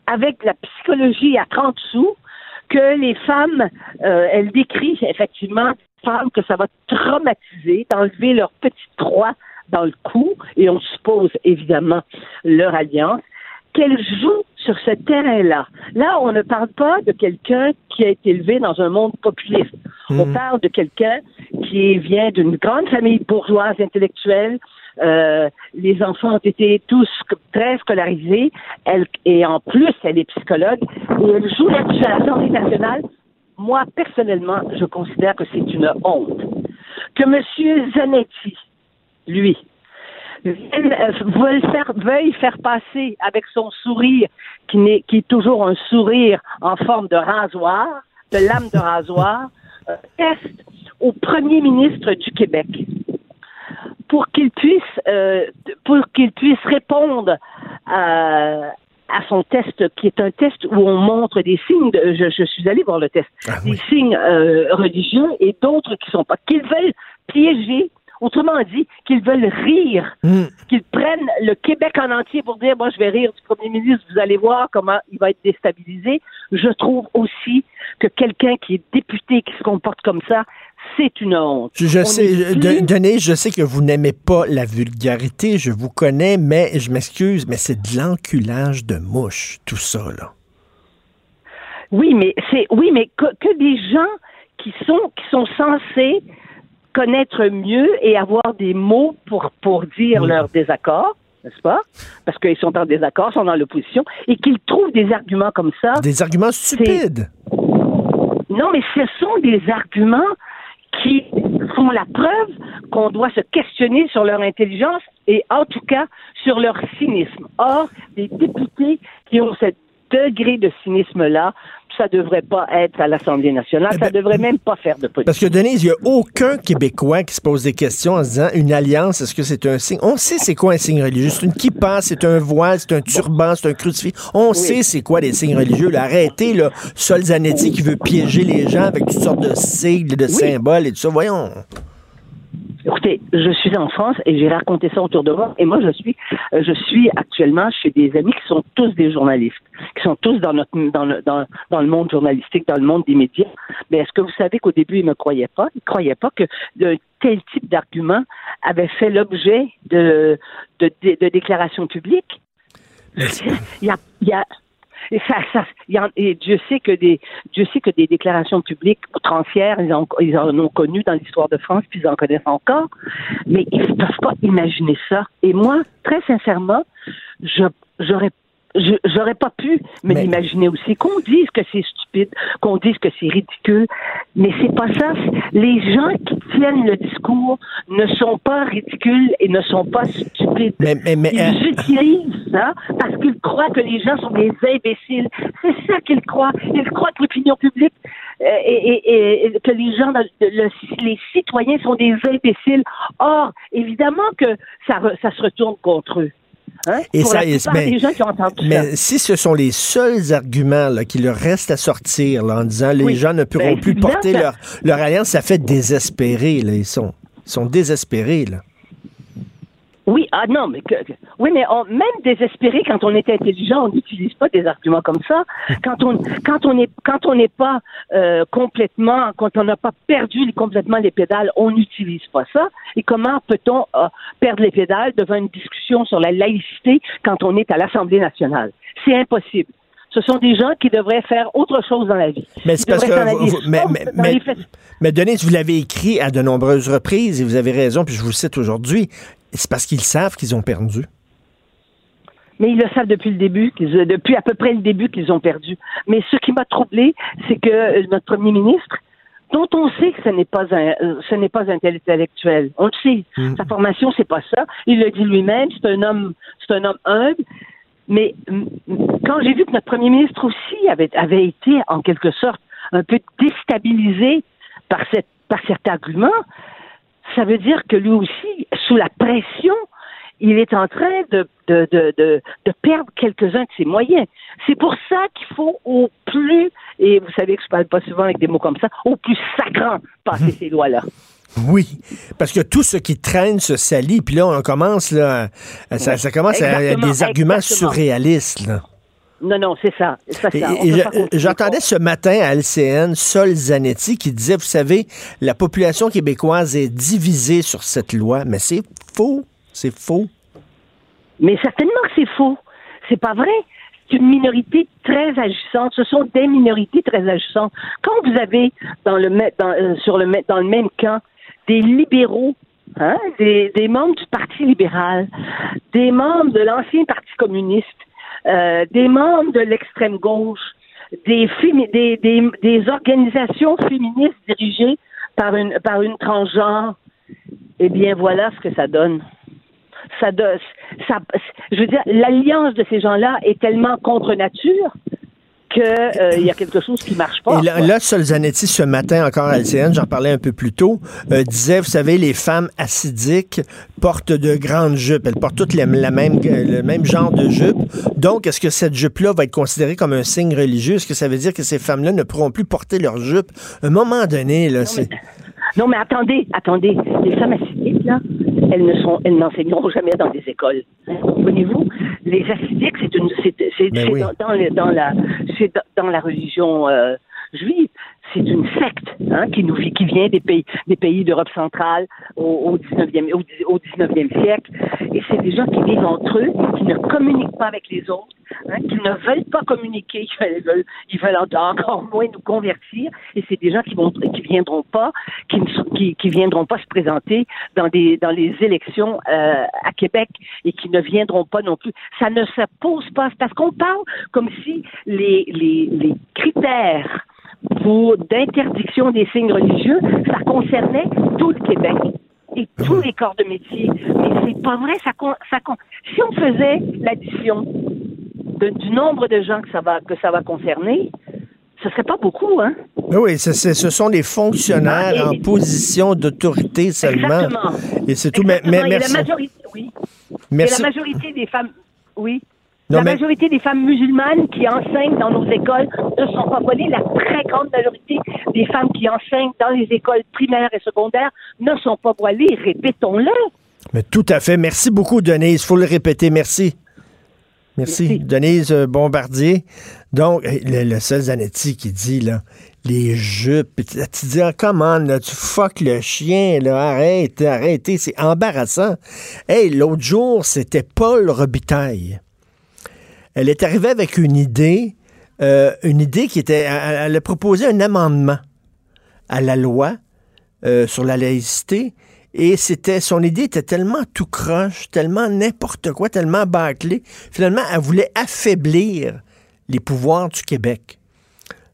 avec la psychologie à 30 sous que les femmes, euh, elles décrivent effectivement femmes que ça va traumatiser, d'enlever leur petite croix dans le cou, et on suppose évidemment leur alliance, qu'elles jouent sur ce terrain-là. Là, on ne parle pas de quelqu'un qui a été élevé dans un monde populiste. On mhm. parle de quelqu'un qui vient d'une grande famille bourgeoise intellectuelle, euh, les enfants ont été tous très scolarisés, elle, et en plus, elle est psychologue, et elle joue là-dessus à l'Assemblée nationale. Moi, personnellement, je considère que c'est une honte. Que M. Zanetti, lui, euh, veuille faire, passer avec son sourire, qui, qui est toujours un sourire en forme de rasoir, de lame de rasoir, un test au premier ministre du Québec pour qu'il puisse euh, pour qu'il puisse répondre à, à son test, qui est un test où on montre des signes, de, je, je suis allée voir le test, Ah des oui. signes euh, religieux et d'autres qui sont pas, qu'ils veulent piéger, autrement dit, qu'ils veulent rire, Hmm. qu'ils prennent le Québec en entier pour dire, moi je vais rire du premier ministre, vous allez voir comment il va être déstabilisé. Je trouve aussi que quelqu'un qui est député, qui se comporte comme ça, c'est une honte. Je, On sais, je- plus- je sais que vous n'aimez pas la vulgarité, je vous connais, mais je m'excuse, mais c'est de l'enculage de mouche, tout ça, là. Oui, mais c'est oui, mais que, que des gens qui sont qui sont censés connaître mieux et avoir des mots pour pour dire leur désaccord, n'est-ce pas? Parce qu'ils sont en désaccord, sont dans l'opposition, et qu'ils trouvent des arguments comme ça. Des arguments stupides. Non, mais ce sont des arguments qui font la preuve qu'on doit se questionner sur leur intelligence et en tout cas sur leur cynisme. Or, des députés qui ont ce degré de cynisme-là, ça devrait pas être à l'Assemblée nationale, Eh ça ben, devrait même pas faire de politique. Parce que, Denise, il n'y a aucun Québécois qui se pose des questions en se disant une alliance, est-ce que c'est un signe? On sait c'est quoi un signe religieux. C'est une kippa, c'est un voile, c'est un turban, c'est un crucifix. On sait c'est quoi les signes religieux. Là, arrêtez, là, Sol Zanetti qui veut piéger les gens avec toutes sortes de sigles, de symboles et tout ça. Voyons. Écoutez, je suis en France et j'ai raconté ça autour de moi. Et moi, je suis, je suis actuellement chez des amis qui sont tous des journalistes, qui sont tous dans notre, dans le, dans, dans le monde journalistique, dans le monde des médias. Mais est-ce que vous savez qu'au début, ils me croyaient pas? Ils croyaient pas que de tel type d'argument avait fait l'objet de, de, de, de déclarations publiques. Il y a, il y a, et ça, ça, y en- et Dieu sait que des, Dieu sait que des déclarations publiques outrancières, ils en, ils en ont connu dans l'histoire de France, puis ils en connaissent encore, mais ils ne peuvent pas imaginer ça. Et moi, très sincèrement, je, j'aurais j'aurais pas pu me l'imaginer aussi. Qu'on dise que c'est stupide, qu'on dise que c'est ridicule, mais c'est pas ça. Les gens qui tiennent le discours ne sont pas ridicules et ne sont pas stupides. Mais, mais, mais, euh, Ils utilisent ça parce qu'ils croient que les gens sont des imbéciles. C'est ça qu'ils croient. Ils croient que l'opinion publique euh, et, et- et que les gens, le- le- les citoyens sont des imbéciles. Or, évidemment que ça, re- ça se retourne contre eux. Hein? Et Pour ça, la et- plupart mais- des gens qui ont entendu mais ça. si ce sont les seuls arguments là, qui leur restent à sortir là, en disant les Oui. gens ne pourront Ben, plus porter leur, leur alliance, ça fait désespérer. Là. Ils, sont, ils sont désespérés. Là. Oui, ah non, mais que, oui, mais on, même désespéré quand on est intelligent, on n'utilise pas des arguments comme ça. Quand on quand on est quand on n'est pas euh, complètement, quand on n'a pas perdu complètement les pédales, on n'utilise pas ça. Et comment peut-on euh, perdre les pédales devant une discussion sur la laïcité quand on est à l'Assemblée nationale? C'est impossible. Ce sont des gens qui devraient faire autre chose dans la vie. Mais c'est parce que vous- mais, mais, mais, mais Denis, vous l'avez écrit à de nombreuses reprises et vous avez raison, puis je vous le cite aujourd'hui. C'est parce qu'ils savent qu'ils ont perdu. Mais ils le savent depuis le début, euh, depuis à peu près le début qu'ils ont perdu. Mais ce qui m'a troublé, c'est que euh, notre premier ministre, dont on sait que ce n'est pas un, euh, ce n'est pas un intellectuel, on le sait. Mm. Sa formation, c'est pas ça. Il le dit lui-même. C'est un homme, c'est un homme humble. Mais mm, quand j'ai vu que notre premier ministre aussi avait, avait été en quelque sorte un peu déstabilisé par cette, par cet argument, ça veut dire que lui aussi, sous la pression, il est en train de, de, de, de, de perdre quelques-uns de ses moyens. C'est pour ça qu'il faut au plus, et vous savez que je parle pas souvent avec des mots comme ça, au plus sacrant passer [laughs] ces lois-là. Oui, parce que tout ce qui traîne se salit, puis là, on commence, là, à- ça, ça commence à, des arguments exactement. surréalistes. Là. Non, non, c'est ça. Ça. J'entendais ce matin à LCN Sol Zanetti qui disait, vous savez, la population québécoise est divisée sur cette loi, mais c'est faux, c'est faux. Mais certainement que c'est faux. C'est pas vrai. C'est une minorité très agissante. Ce sont des minorités très agissantes. Quand vous avez dans le, dans, euh, sur le, dans le même camp des libéraux hein, des, des membres du Parti libéral, des membres de l'ancien Parti communiste, euh, des membres de l'extrême gauche, des, des, des, des organisations féministes dirigées par une, par une transgenre, eh bien, voilà ce que ça donne. Ça, donne- ça, je veux dire, l'alliance de ces gens-là est tellement contre nature qu'il y a quelque chose qui marche pas. Et là, Solzanetti, ce matin, encore à LCN, j'en parlais un peu plus tôt, euh, disait, vous savez, les femmes acidiques portent de grandes jupes. Elles portent toutes les- la même, le même genre de jupe. Donc, est-ce que cette jupe-là va être considérée comme un signe religieux? Est-ce que ça veut dire que ces femmes-là ne pourront plus porter leur jupe? À un moment donné, là, c'est... Non, mais attendez, attendez. Les femmes acidiques, là, elles ne sont, elles n'enseigneront jamais dans des écoles. Comprenez-vous? Les acidiques, c'est une, c'est, c'est, Ben c'est oui. dans, dans dans la, c'est dans, dans la religion euh, juive. C'est une secte hein, qui vient des pays des pays d'Europe centrale au, au 19e au, dix- au 19e siècle. Et c'est des gens qui vivent entre eux qui ne communiquent pas avec les autres hein, qui ne veulent pas communiquer. Ils veulent en- encore moins nous convertir. Et c'est des gens qui vont viendront pas qui ne viendront pas se présenter dans les élections euh, à Québec et qui ne viendront pas non plus. Ça ne se pose pas. Parce qu'on parle comme si les critères pour d'interdiction des signes religieux, ça concernait tout le Québec et tous les corps de métier. Mais c'est pas vrai, ça, con- ça con- si on faisait l'addition du nombre de gens que ça va que ça va concerner, ce serait pas beaucoup, hein? Oui, oui, ce sont des fonctionnaires Ah, en position d'autorité seulement. Exactement. Et c'est tout. Mais, mais Exactement. Et merci. la majorité, oui. merci. Et la majorité des femmes, oui. Non, la mais- majorité des femmes musulmanes qui enseignent dans nos écoles ne sont pas voilées. La très grande majorité des femmes qui enseignent dans les écoles primaires et secondaires ne sont pas voilées. Répétons-le. Mais tout à fait. Merci beaucoup, Denise. Il faut le répéter. Merci. Merci. Merci. Denise euh, Bombardier. Donc, le, le seul Zanetti qui dit, là, les jupes. Tu dis, ah, comment, là, tu fuck le chien, là, arrête, arrêtez, c'est embarrassant. Hey, l'autre jour, c'était Paul Robitaille. Elle est arrivée avec une idée, euh, une idée qui était, elle, a proposé un amendement à la loi euh, sur la laïcité. Et c'était son idée était tellement tout croche, tellement n'importe quoi, tellement bâclé. Finalement, elle voulait affaiblir les pouvoirs du Québec.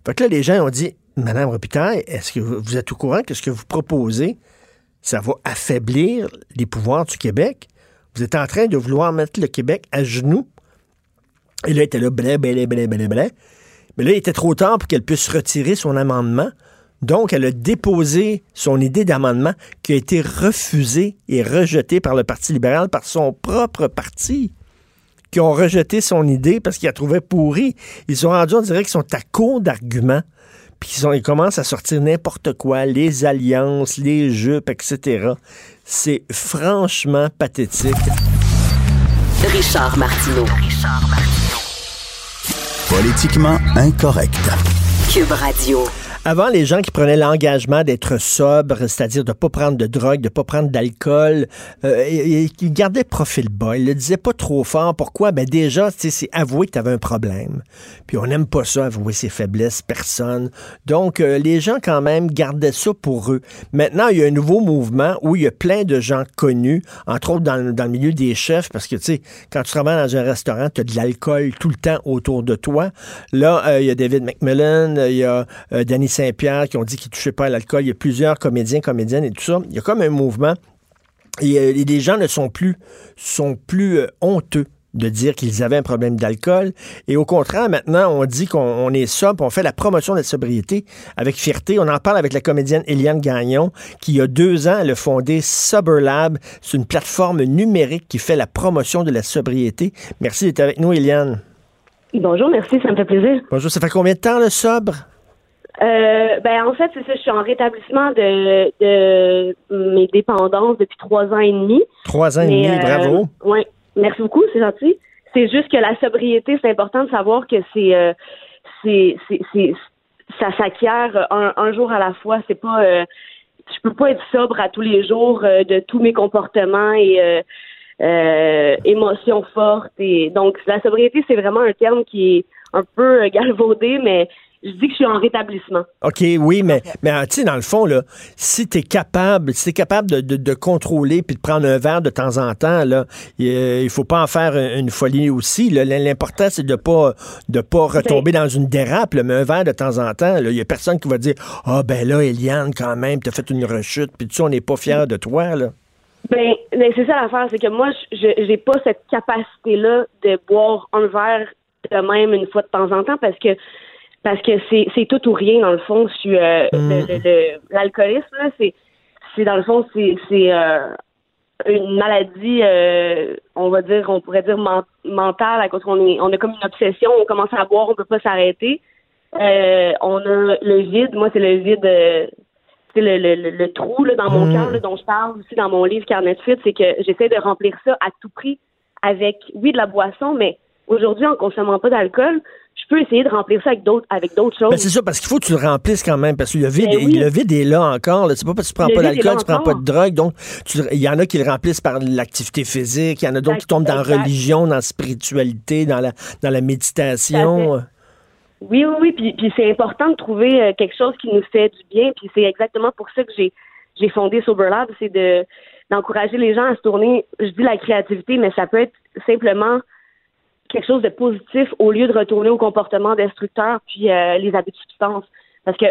Fait que là, les gens ont dit Madame Robitaille, est-ce que vous êtes au courant que ce que vous proposez, ça va affaiblir les pouvoirs du Québec? Vous êtes en train de vouloir mettre le Québec à genoux. Et là, il était là, blé, blé, blé, blé, blé. Mais là, il était trop tard pour qu'elle puisse retirer son amendement. Donc, elle a déposé son idée d'amendement qui a été refusée et rejetée par le Parti libéral, par son propre parti, qui ont rejeté son idée parce qu'ils la trouvaient pourrie. Ils sont rendus, on dirait qu'ils sont à court d'arguments, puis ils, commencent à sortir n'importe quoi, les alliances, les jupes, etc. C'est franchement pathétique. Richard Martineau. Politiquement incorrect. Cube Radio. Avant, les gens qui prenaient l'engagement d'être sobres, c'est-à-dire de ne pas prendre de drogue, de ne pas prendre d'alcool, euh, ils gardaient profil bas. Ils le disaient pas trop fort. Pourquoi? Ben déjà, c'est avouer que tu avais un problème. Puis on n'aime pas ça, avouer ses faiblesses, personne. Donc, euh, les gens, quand même, gardaient ça pour eux. Maintenant, il y a un nouveau mouvement où il y a plein de gens connus, entre autres dans, le- milieu des chefs, parce que, tu sais, quand tu travailles dans un restaurant, tu as de l'alcool tout le temps autour de toi. Là, euh, il y a David McMillan, il y a Danny Saint-Pierre qui ont dit qu'ils ne touchaient pas à l'alcool. Il y a plusieurs comédiens, comédiennes et tout ça. Il y a comme un mouvement. Et, euh, et les gens ne sont plus, sont plus euh, honteux de dire qu'ils avaient un problème d'alcool. Et au contraire, maintenant, on dit qu'on on est sobre, on fait la promotion de la sobriété avec fierté. On en parle avec la comédienne Eliane Gagnon, qui, il y a deux ans, elle a fondé Sober Lab. C'est une plateforme numérique qui fait la promotion de la sobriété. Merci d'être avec nous, Eliane. Bonjour, merci, ça me fait plaisir. Bonjour, ça fait combien de temps, le sobre? Euh, ben en fait, c'est ça, je suis en rétablissement de, de mes dépendances depuis trois ans et demi. Trois ans et demi, euh, bravo. Oui, merci beaucoup, c'est gentil. C'est juste que la sobriété, c'est important de savoir que c'est euh, c'est c'est c'est- ça s'acquiert un, un jour à la fois. C'est pas euh, je peux pas être sobre à tous les jours euh, de tous mes comportements et euh, euh, émotions fortes et donc la sobriété c'est vraiment un terme qui est un peu galvaudé mais je dis que je suis en rétablissement. OK, oui, mais, mais tu sais, dans le fond, là, si tu es capable, si t'es capable de, de, de, contrôler puis de prendre un verre de temps en temps, là, il, faut pas en faire une folie aussi. L'important, c'est de pas de pas retomber dans une dérape, mais un verre de temps en temps, il y a personne qui va dire Ah oh, ben là, Eliane, quand même, t'as fait une rechute, puis tu on n'est pas fier de toi, là. Ben, ben c'est ça l'affaire, c'est que moi, je j'ai pas cette capacité-là de boire un verre de même une fois de temps en temps parce que parce que c'est tout ou rien dans le fond. Je euh, mm. l'alcoolisme là, c'est c'est dans le fond c'est c'est euh, une maladie, euh, on va dire, on pourrait dire mentale, à cause qu'on est, on a comme une obsession, on commence à boire, on peut pas s'arrêter. Euh, on a le vide, moi c'est le vide, c'est le, le, le, trou là, dans mon mm. cœur dont je parle aussi dans mon livre Carnet de c'est que j'essaie de remplir ça à tout prix avec, oui, de la boisson, mais aujourd'hui, en consommant pas d'alcool, je peux essayer de remplir ça avec d'autres avec d'autres choses. Ben c'est ça, parce qu'il faut que tu le remplisses quand même, parce que le vide, ben le vide est là encore. C'est pas parce que tu prends pas d'alcool, tu prends pas de drogue. Donc, il y en a qui le remplissent par l'activité physique, il y en a d'autres qui tombent dans la religion, dans la spiritualité, dans la, dans la méditation. Oui, oui, oui. Puis, puis c'est important de trouver euh, quelque chose qui nous fait du bien. Puis c'est exactement pour ça que j'ai j'ai fondé Soberlab, c'est de d'encourager les gens à se tourner. Je dis la créativité, mais ça peut être simplement quelque chose de positif au lieu de retourner au comportement destructeur puis euh, les abus de substance. Parce que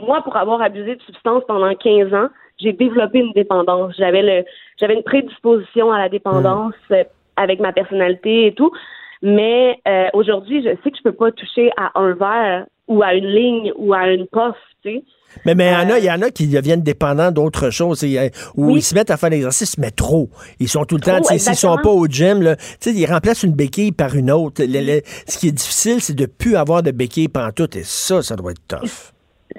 moi, pour avoir abusé de substance pendant 15 ans, j'ai développé une dépendance. J'avais le, j'avais une prédisposition à la dépendance mmh. euh, avec ma personnalité et tout. Mais euh, aujourd'hui, je sais que je peux pas toucher à un verre ou à une ligne ou à une poste, tu sais. Mais mais il y en a qui deviennent dépendants d'autres choses. Ou ils se mettent à faire l'exercice, mais trop. Ils sont tout le temps, s'ils sont pas au gym, là, ils remplacent une béquille par une autre. ce qui est difficile, c'est de plus avoir de béquille tout. Et ça, ça doit être tough.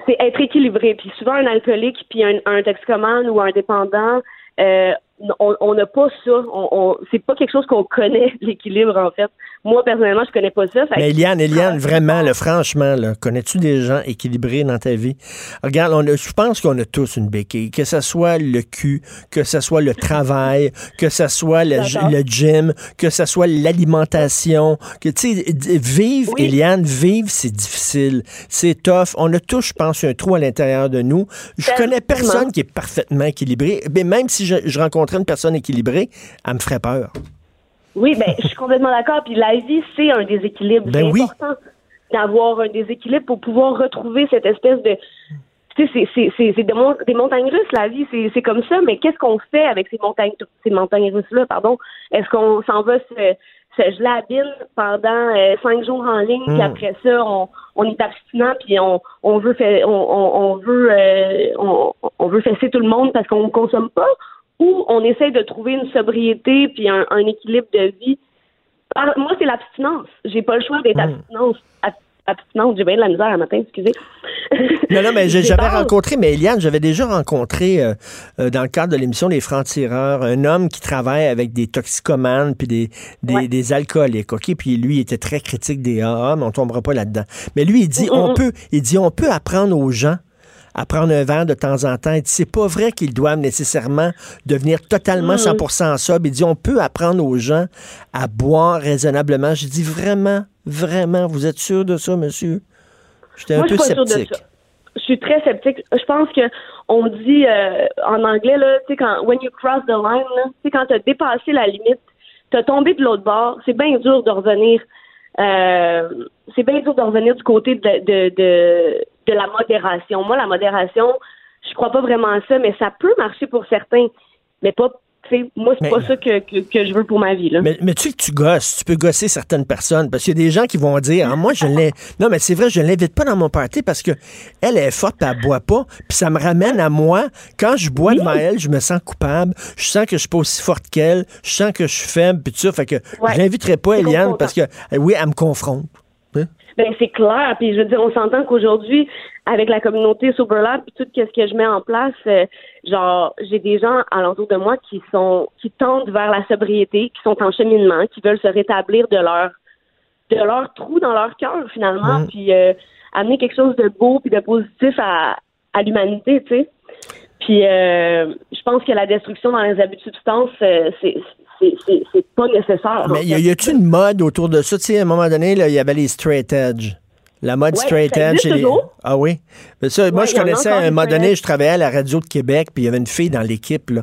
C'est être équilibré. Puis souvent, un alcoolique, puis un, un toxicomane ou un dépendant, euh, on n'a pas ça. On, on c'est pas quelque chose qu'on connaît, [laughs] l'équilibre, en fait. Moi, personnellement, je connais pas ça. Mais Eliane, Eliane, vraiment, là, franchement, là, connais-tu des gens équilibrés dans ta vie? Regarde, on je pense qu'on a tous une béquille, que ce soit le cul, que ce soit le travail, que ce soit le, le gym, que ce soit l'alimentation, que, tu sais, vivre, Eliane, vivre, c'est difficile. C'est tough. On a tous, je pense, un trou à l'intérieur de nous. Je connais personne qui est parfaitement équilibré. Mais même si je, je rencontrais une personne équilibrée, elle me ferait peur. Oui, ben, je suis complètement d'accord. Puis la vie, c'est un déséquilibre. Ben c'est important d'avoir un déséquilibre pour pouvoir retrouver cette espèce de. Tu sais, c'est des, montagnes russes, la vie, c'est comme ça, mais qu'est-ce qu'on fait avec ces montagnes, ces montagnes russes-là, pardon? Est-ce qu'on s'en va se, se geler pendant euh, cinq jours en ligne, puis hmm. après ça, on, on est abstinent, puis on, on veut on, veut euh, on, on veut fesser tout le monde parce qu'on ne consomme pas, où on essaie de trouver une sobriété puis un, équilibre de vie. moi, c'est l'abstinence. J'ai pas le choix d'être hmm. abstinence. Abstinence, j'ai bien de la misère un matin, excusez. non, non, mais [laughs] j'avais rencontré, mais Eliane, j'avais déjà rencontré euh, euh, dans le cadre de l'émission Les Francs-Tireurs un homme qui travaille avec des toxicomanes puis des, des, alcooliques, OK? Puis lui, il était très critique des AA, mais on tombera pas là-dedans. Mais lui, il dit, mm, mm, on mm. peut, il dit, on peut apprendre aux gens à prendre un verre de temps en temps. C'est pas vrai qu'ils doivent nécessairement devenir totalement 100% sobre. Il dit on peut apprendre aux gens à boire raisonnablement. Je dis vraiment, vraiment, vous êtes sûr de ça, monsieur? J'étais un peu sceptique. Je suis très sceptique. Je pense que on dit euh, en anglais là, tu sais quand when you cross the line, tu sais quand tu as dépassé la limite, tu as tombé de l'autre bord, c'est bien dur de revenir. Euh, c'est bien dur de revenir du côté de, de, de la modération. Moi, la modération, je crois pas vraiment à ça, mais ça peut marcher pour certains, mais pas moi, c'est pas ça que, que, je veux pour ma vie. Là. Mais, mais tu sais que tu gosses, tu peux gosser certaines personnes parce qu'il y a des gens qui vont dire ah, Moi, je l'ai. Non, mais c'est vrai, je ne l'invite pas dans mon party parce que elle est forte, elle boit pas. Puis ça me ramène à moi. Quand je bois devant elle, je me sens coupable. Je sens que je suis pas aussi forte qu'elle. Je sens que je suis faible. Puis tout ça. Fait que je n'inviterai pas Eliane parce que, oui, elle me confronte. Ben c'est clair. Puis je veux dire, on s'entend qu'aujourd'hui, avec la communauté Superlab, puis tout ce que je mets en place, euh, genre j'ai des gens alentour de moi qui sont qui tendent vers la sobriété, qui sont en cheminement, qui veulent se rétablir de leur de leur trou dans leur cœur finalement, mm. puis euh, amener quelque chose de beau puis de positif à, à l'humanité, tu sais. Puis euh, je pense que la destruction dans les abus de substance, c'est c'est pas nécessaire. Mais y a-t-il une mode autour de ça? Tu sais, à un moment donné, il y avait les straight edge. La mode Ouais, straight edge. les-. Ah oui? Mais ça, moi, je connaissais, à un moment donné, je travaillais à la radio de Québec, puis il y avait une fille dans l'équipe. Puis,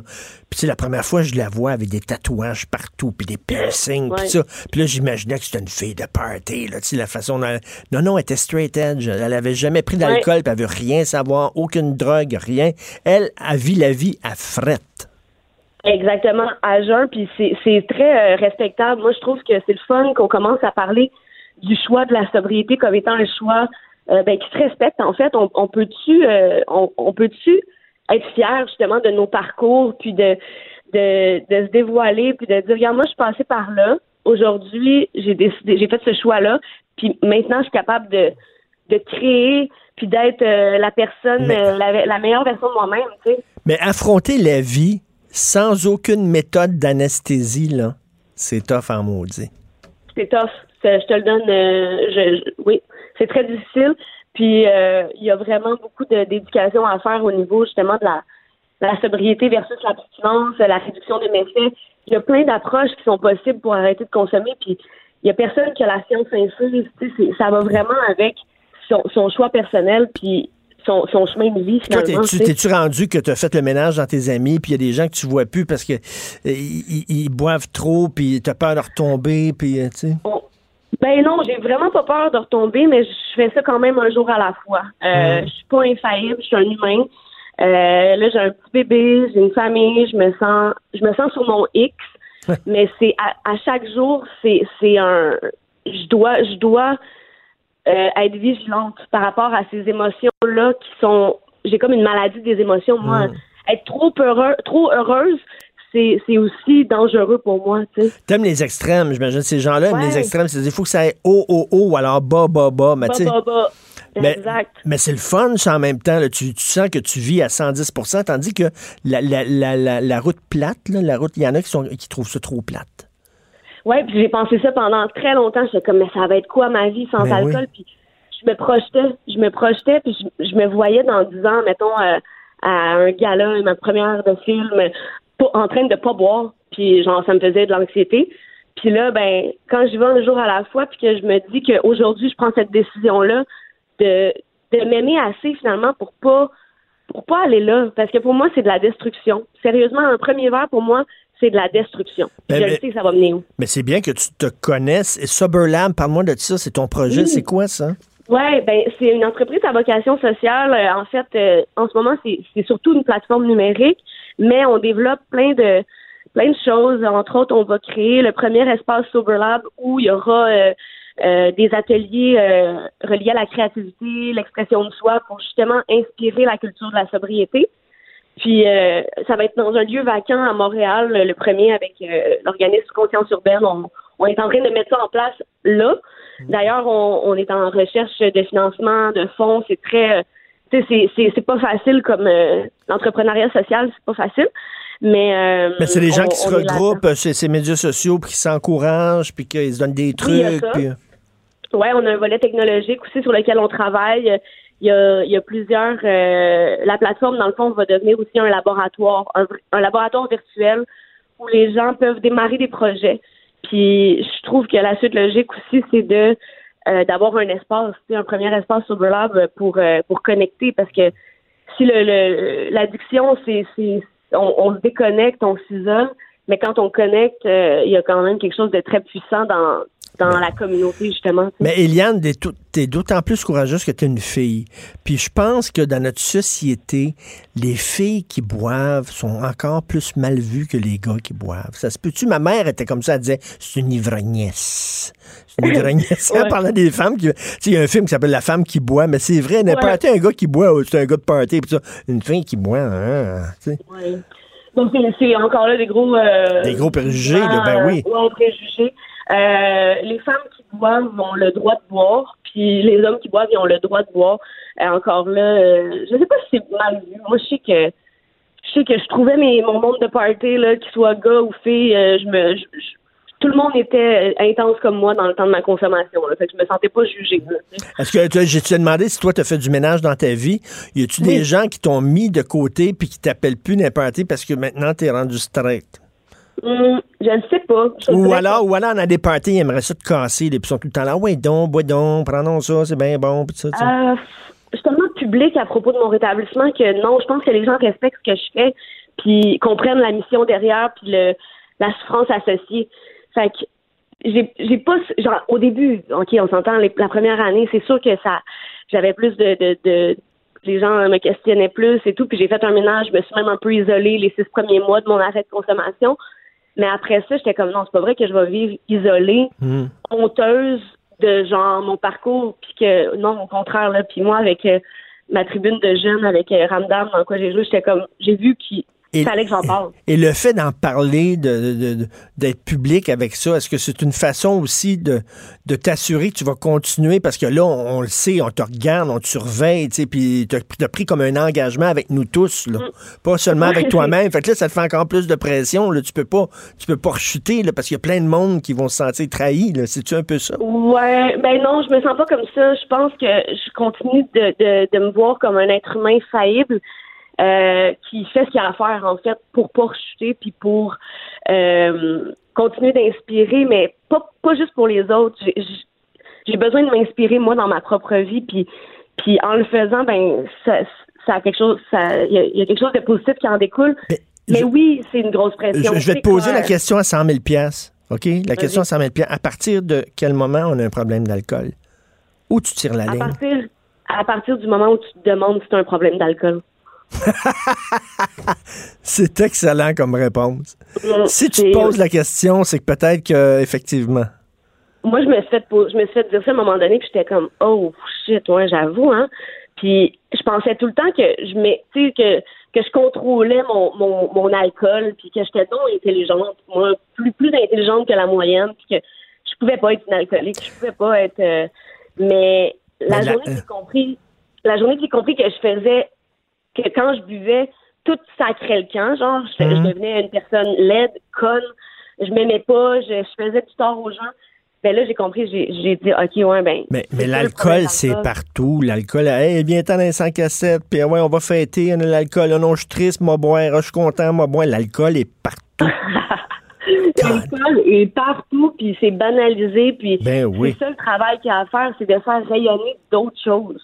tu sais, la première fois, je la vois avec des tatouages partout, puis des piercings, puis ça. Puis là, j'imaginais que c'était une fille de party, là, tu sais, la façon dont elle- Non, non, elle était straight edge. Elle avait jamais pris d'alcool, puis elle veut rien savoir, aucune drogue, rien. Elle, a vit la vie à frette. Exactement, à jeun, puis c'est c'est très euh, respectable. Moi, je trouve que c'est le fun qu'on commence à parler du choix de la sobriété comme étant un choix euh, ben, qui se respecte. En fait, on, on peut-tu euh, on, on peut-tu être fier justement de nos parcours, puis de, de de se dévoiler, puis de dire regarde, moi, je suis passée par là. Aujourd'hui, j'ai décidé, j'ai fait ce choix-là, puis maintenant, je suis capable de de créer, puis d'être euh, la personne, Mais- la, la meilleure version de moi-même, tu sais. Mais affronter la vie sans aucune méthode d'anesthésie, là, c'est tough en maudit. c'est tough. Je te le donne. euh, je, oui, c'est très difficile. Puis euh, il y a vraiment beaucoup d'éducation à faire au niveau justement de la, la sobriété versus l'abstinence, la réduction des méfaits. Il y a plein d'approches qui sont possibles pour arrêter de consommer. Puis il y a personne qui a la science infuse. Ça va vraiment avec son, son choix personnel puis son, son chemin de vie finalement. t'es-tu, rendu que tu as fait le ménage dans tes amis, puis il y a des gens que tu vois plus parce que euh, ils, boivent trop, puis t'as peur de retomber, puis euh, tu sais? On- Ben non, j'ai vraiment pas peur de retomber, mais je fais ça quand même un jour à la fois. Euh, Je suis pas infaillible, je suis un humain. Euh, là, j'ai un petit bébé, j'ai une famille, je me sens, je me sens sur mon X, mais c'est à, à chaque jour, c'est c'est un, je dois, je dois euh, être vigilante par rapport à ces émotions là qui sont, j'ai comme une maladie des émotions. Moi, être trop heureux, trop heureuse, c'est c'est aussi dangereux pour moi. T'aimes les extrêmes, j'imagine. Ces gens-là aiment les extrêmes. C'est-à-dire, il faut que ça aille haut, haut, haut, ou alors bas, bas, bas. Mais, mais, Exact. mais c'est le fun, ça, en même temps. là. Tu, tu sens que tu vis à 110% tandis que la, la, la, la, la route plate, là, la route, il y en a qui, sont, qui trouvent ça trop plate. Ouais, puis j'ai pensé ça pendant très longtemps. J'étais comme, mais ça va être quoi ma vie sans Ben alcool? Puis je me projetais, je me projetais, puis je, je me voyais dans 10 ans, mettons, euh, à un gala, ma première de film, en train de pas boire. Puis genre, ça me faisait de l'anxiété. Puis là, ben, quand j'y vais un jour à la fois, puis que je me dis qu'aujourd'hui, je prends cette décision-là de, de m'aimer assez finalement pour pas pour pas aller là. Parce que pour moi, c'est de la destruction. Sérieusement, un premier verre, pour moi, c'est de la destruction. Ben, je le sais que ça va mener où. Mais c'est bien que tu te connaisses. Et Soberlab, parle-moi de ça. C'est ton projet. Oui. C'est quoi, ça? Ouais, ben c'est une entreprise à vocation sociale. Euh, En fait, euh, en ce moment, c'est surtout une plateforme numérique, mais on développe plein de plein de choses. Entre autres, on va créer le premier espace Soberlab où il y aura euh, euh, des ateliers reliés à la créativité, l'expression de soi, pour justement inspirer la culture de la sobriété. Puis euh, ça va être dans un lieu vacant à Montréal, le premier avec euh, l'organisme Conscience urbaine. On, on est en train de mettre ça en place là. D'ailleurs, on, on est en recherche de financement, de fonds. C'est très, euh, tu sais, c'est- c'est c'est pas facile comme euh, l'entrepreneuriat social, c'est pas facile. Mais, euh, Mais c'est des gens on- qui se regroupent sur ces médias sociaux, puis qui s'encouragent, puis qu'ils se donnent des Oui, trucs. puis- Ouais, on a un volet technologique aussi sur lequel on travaille. Il y a, il y a plusieurs. euh, la plateforme, dans le fond, va devenir aussi un laboratoire, un, un laboratoire virtuel où les gens peuvent démarrer des projets. Puis je trouve que la suite logique aussi, c'est de euh, d'avoir un espace, un premier espace Soberlab pour euh, pour connecter, parce que si le le- l'addiction, c'est c'est on, on se déconnecte, on s'isole, mais quand on connecte, euh, il y a quand même quelque chose de très puissant dans dans la communauté justement. Mais Eliane, t'es d'autant plus courageuse que t'es une fille. Puis je pense que dans notre société, les filles qui boivent sont encore plus mal vues que les gars qui boivent. Ça se peut-tu? Ma mère était comme ça, elle disait, c'est une ivrognesse. C'est une [laughs] ivrognesse. Elle Ouais. parlait des femmes qui... Tu sais, il y a un film qui s'appelle La femme qui boit, mais c'est vrai, n'importe un gars qui boit, c'est un gars de party, puis ça. Une fille qui boit, hein, tu sais. Ouais. Donc, c'est- encore là des gros... euh, Des gros préjugés, là, ben oui. ouais, préjugés. Euh, les femmes qui boivent ont le droit de boire, puis les hommes qui boivent, ils ont le droit de boire. Euh, encore là, euh, je sais pas si c'est mal vu. Moi, je sais que je sais que je trouvais mes, mon monde de party, là, qu'il soit gars ou fille, euh, je me... je- je- tout le monde était intense comme moi dans le temps de ma consommation. Là, fait que je me sentais pas jugée. Est-ce que tu j'ai tu demandé si toi, tu as fait du ménage dans ta vie? Y a-tu des gens qui t'ont mis de côté puis qui t'appellent plus n'importe qui parce que maintenant, tu es rendu straight? Hum, je ne sais pas. Ou alors, ou alors, on a des parties, ils aimeraient ça te casser, puis ils sont tout le temps là, ouais, donc, bois donc, prenons ça, c'est bien bon, puis ça, sais. Euh, je suis tellement public à propos de mon rétablissement que non, je pense que les gens respectent ce que je fais, puis comprennent la mission derrière, puis le, la souffrance associée. Fait que j'ai j'ai pas genre au début, ok, on s'entend la première année, c'est sûr que ça j'avais plus de, de, de les gens me questionnaient plus et tout, puis j'ai fait un ménage, je me suis même un peu isolée les six premiers mois de mon arrêt de consommation. Mais après ça, j'étais comme non, c'est pas vrai que je vais vivre isolée, Hmm. honteuse de genre mon parcours, puis que non, au contraire là, puis moi avec euh, ma tribune de jeunes avec euh, Ramdam dans quoi j'ai joué, j'étais comme j'ai vu qu'il Et- fallait que j'en parle. Et le fait d'en parler, de, de- de- d'être public avec ça, est-ce que c'est une façon aussi de, de t'assurer que tu vas continuer? Parce que là, on, on le sait, on te regarde, on te surveille, tu sais, puis t'as, t'as pris comme un engagement avec nous tous, là. Pas seulement avec toi-même. [laughs] Fait que là, ça te fait encore plus de pression, là. Tu peux pas, tu peux pas rechuter, là, parce qu'il y a plein de monde qui vont se sentir trahis, là. C'est-tu un peu ça? Ouais, ben non, je me sens pas comme ça. Je pense que je continue de, de, de me voir comme un être humain faillible euh, qui fait ce qu'il a à faire en fait pour pas rechuter puis pour euh, continuer d'inspirer, mais pas pas juste pour les autres. J'ai- besoin de m'inspirer moi dans ma propre vie puis puis en le faisant ben ça ça a quelque chose ça il y, a- il y a quelque chose de positif qui en découle. Mais Mais je- oui, c'est une grosse pression. Je, je vais te poser la question à 100 000 OK? La question à 100 000 À partir de quel moment on a un problème d'alcool? Où tu tires la À ligne? partir, à partir du moment où tu te demandes si tu as un problème d'alcool. [laughs] C'est excellent comme réponse. Mm, Si tu te poses la question, c'est que peut-être que effectivement. Moi, je me suis fait je me suis fait dire ça à un moment donné, puis j'étais comme oh shit, ouais, j'avoue, hein. Puis je pensais tout le temps que je que que je contrôlais mon, mon, mon alcool, puis que j'étais donc intelligente, moi, plus plus intelligente que la moyenne, puis que je pouvais pas être une alcoolique, je pouvais pas être. euh, mais la Mais la- journée que j'ai compris, la journée que j'ai compris que je faisais que quand je buvais, tout sacrait le camp, genre, je, je devenais une personne laide, conne, je m'aimais pas, je, je faisais du tort aux gens. Ben là, j'ai compris, j'ai j'ai dit, OK, ouais, ben. Mais, l'alcool, c'est partout. L'alcool, hey, viens-t'en dans les 100 cassettes, puis ouais, on va fêter, on a l'alcool. Non, je suis triste, moi boire, je suis content, moi boire. L'alcool est partout. [laughs] L'alcool est partout, puis c'est banalisé, puis Ben oui. c'est ça le travail qu'il y a à faire, c'est de faire rayonner d'autres choses.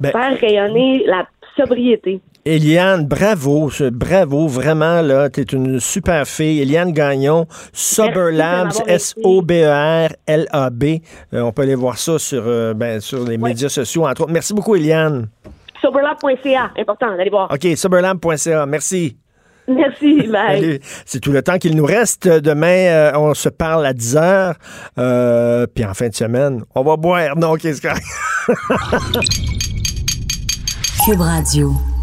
Ben- faire rayonner la sobriété. Eliane, bravo, bravo, vraiment, là, t'es une super fille. Eliane Gagnon, Sober Labs. S-O-B-E-R-L-A-B. Euh, on peut aller voir ça sur, euh, ben, sur les médias sociaux, entre autres. Merci beaucoup, Eliane. Soberlab.ca, important, allez voir. OK, soberlab.ca. Merci. Merci, [laughs] bye. C'est tout le temps qu'il nous reste. Demain, euh, on se parle à 10 heures. Puis en fin de semaine, on va boire. Non, qu'est-ce que... [laughs] Cube Radio.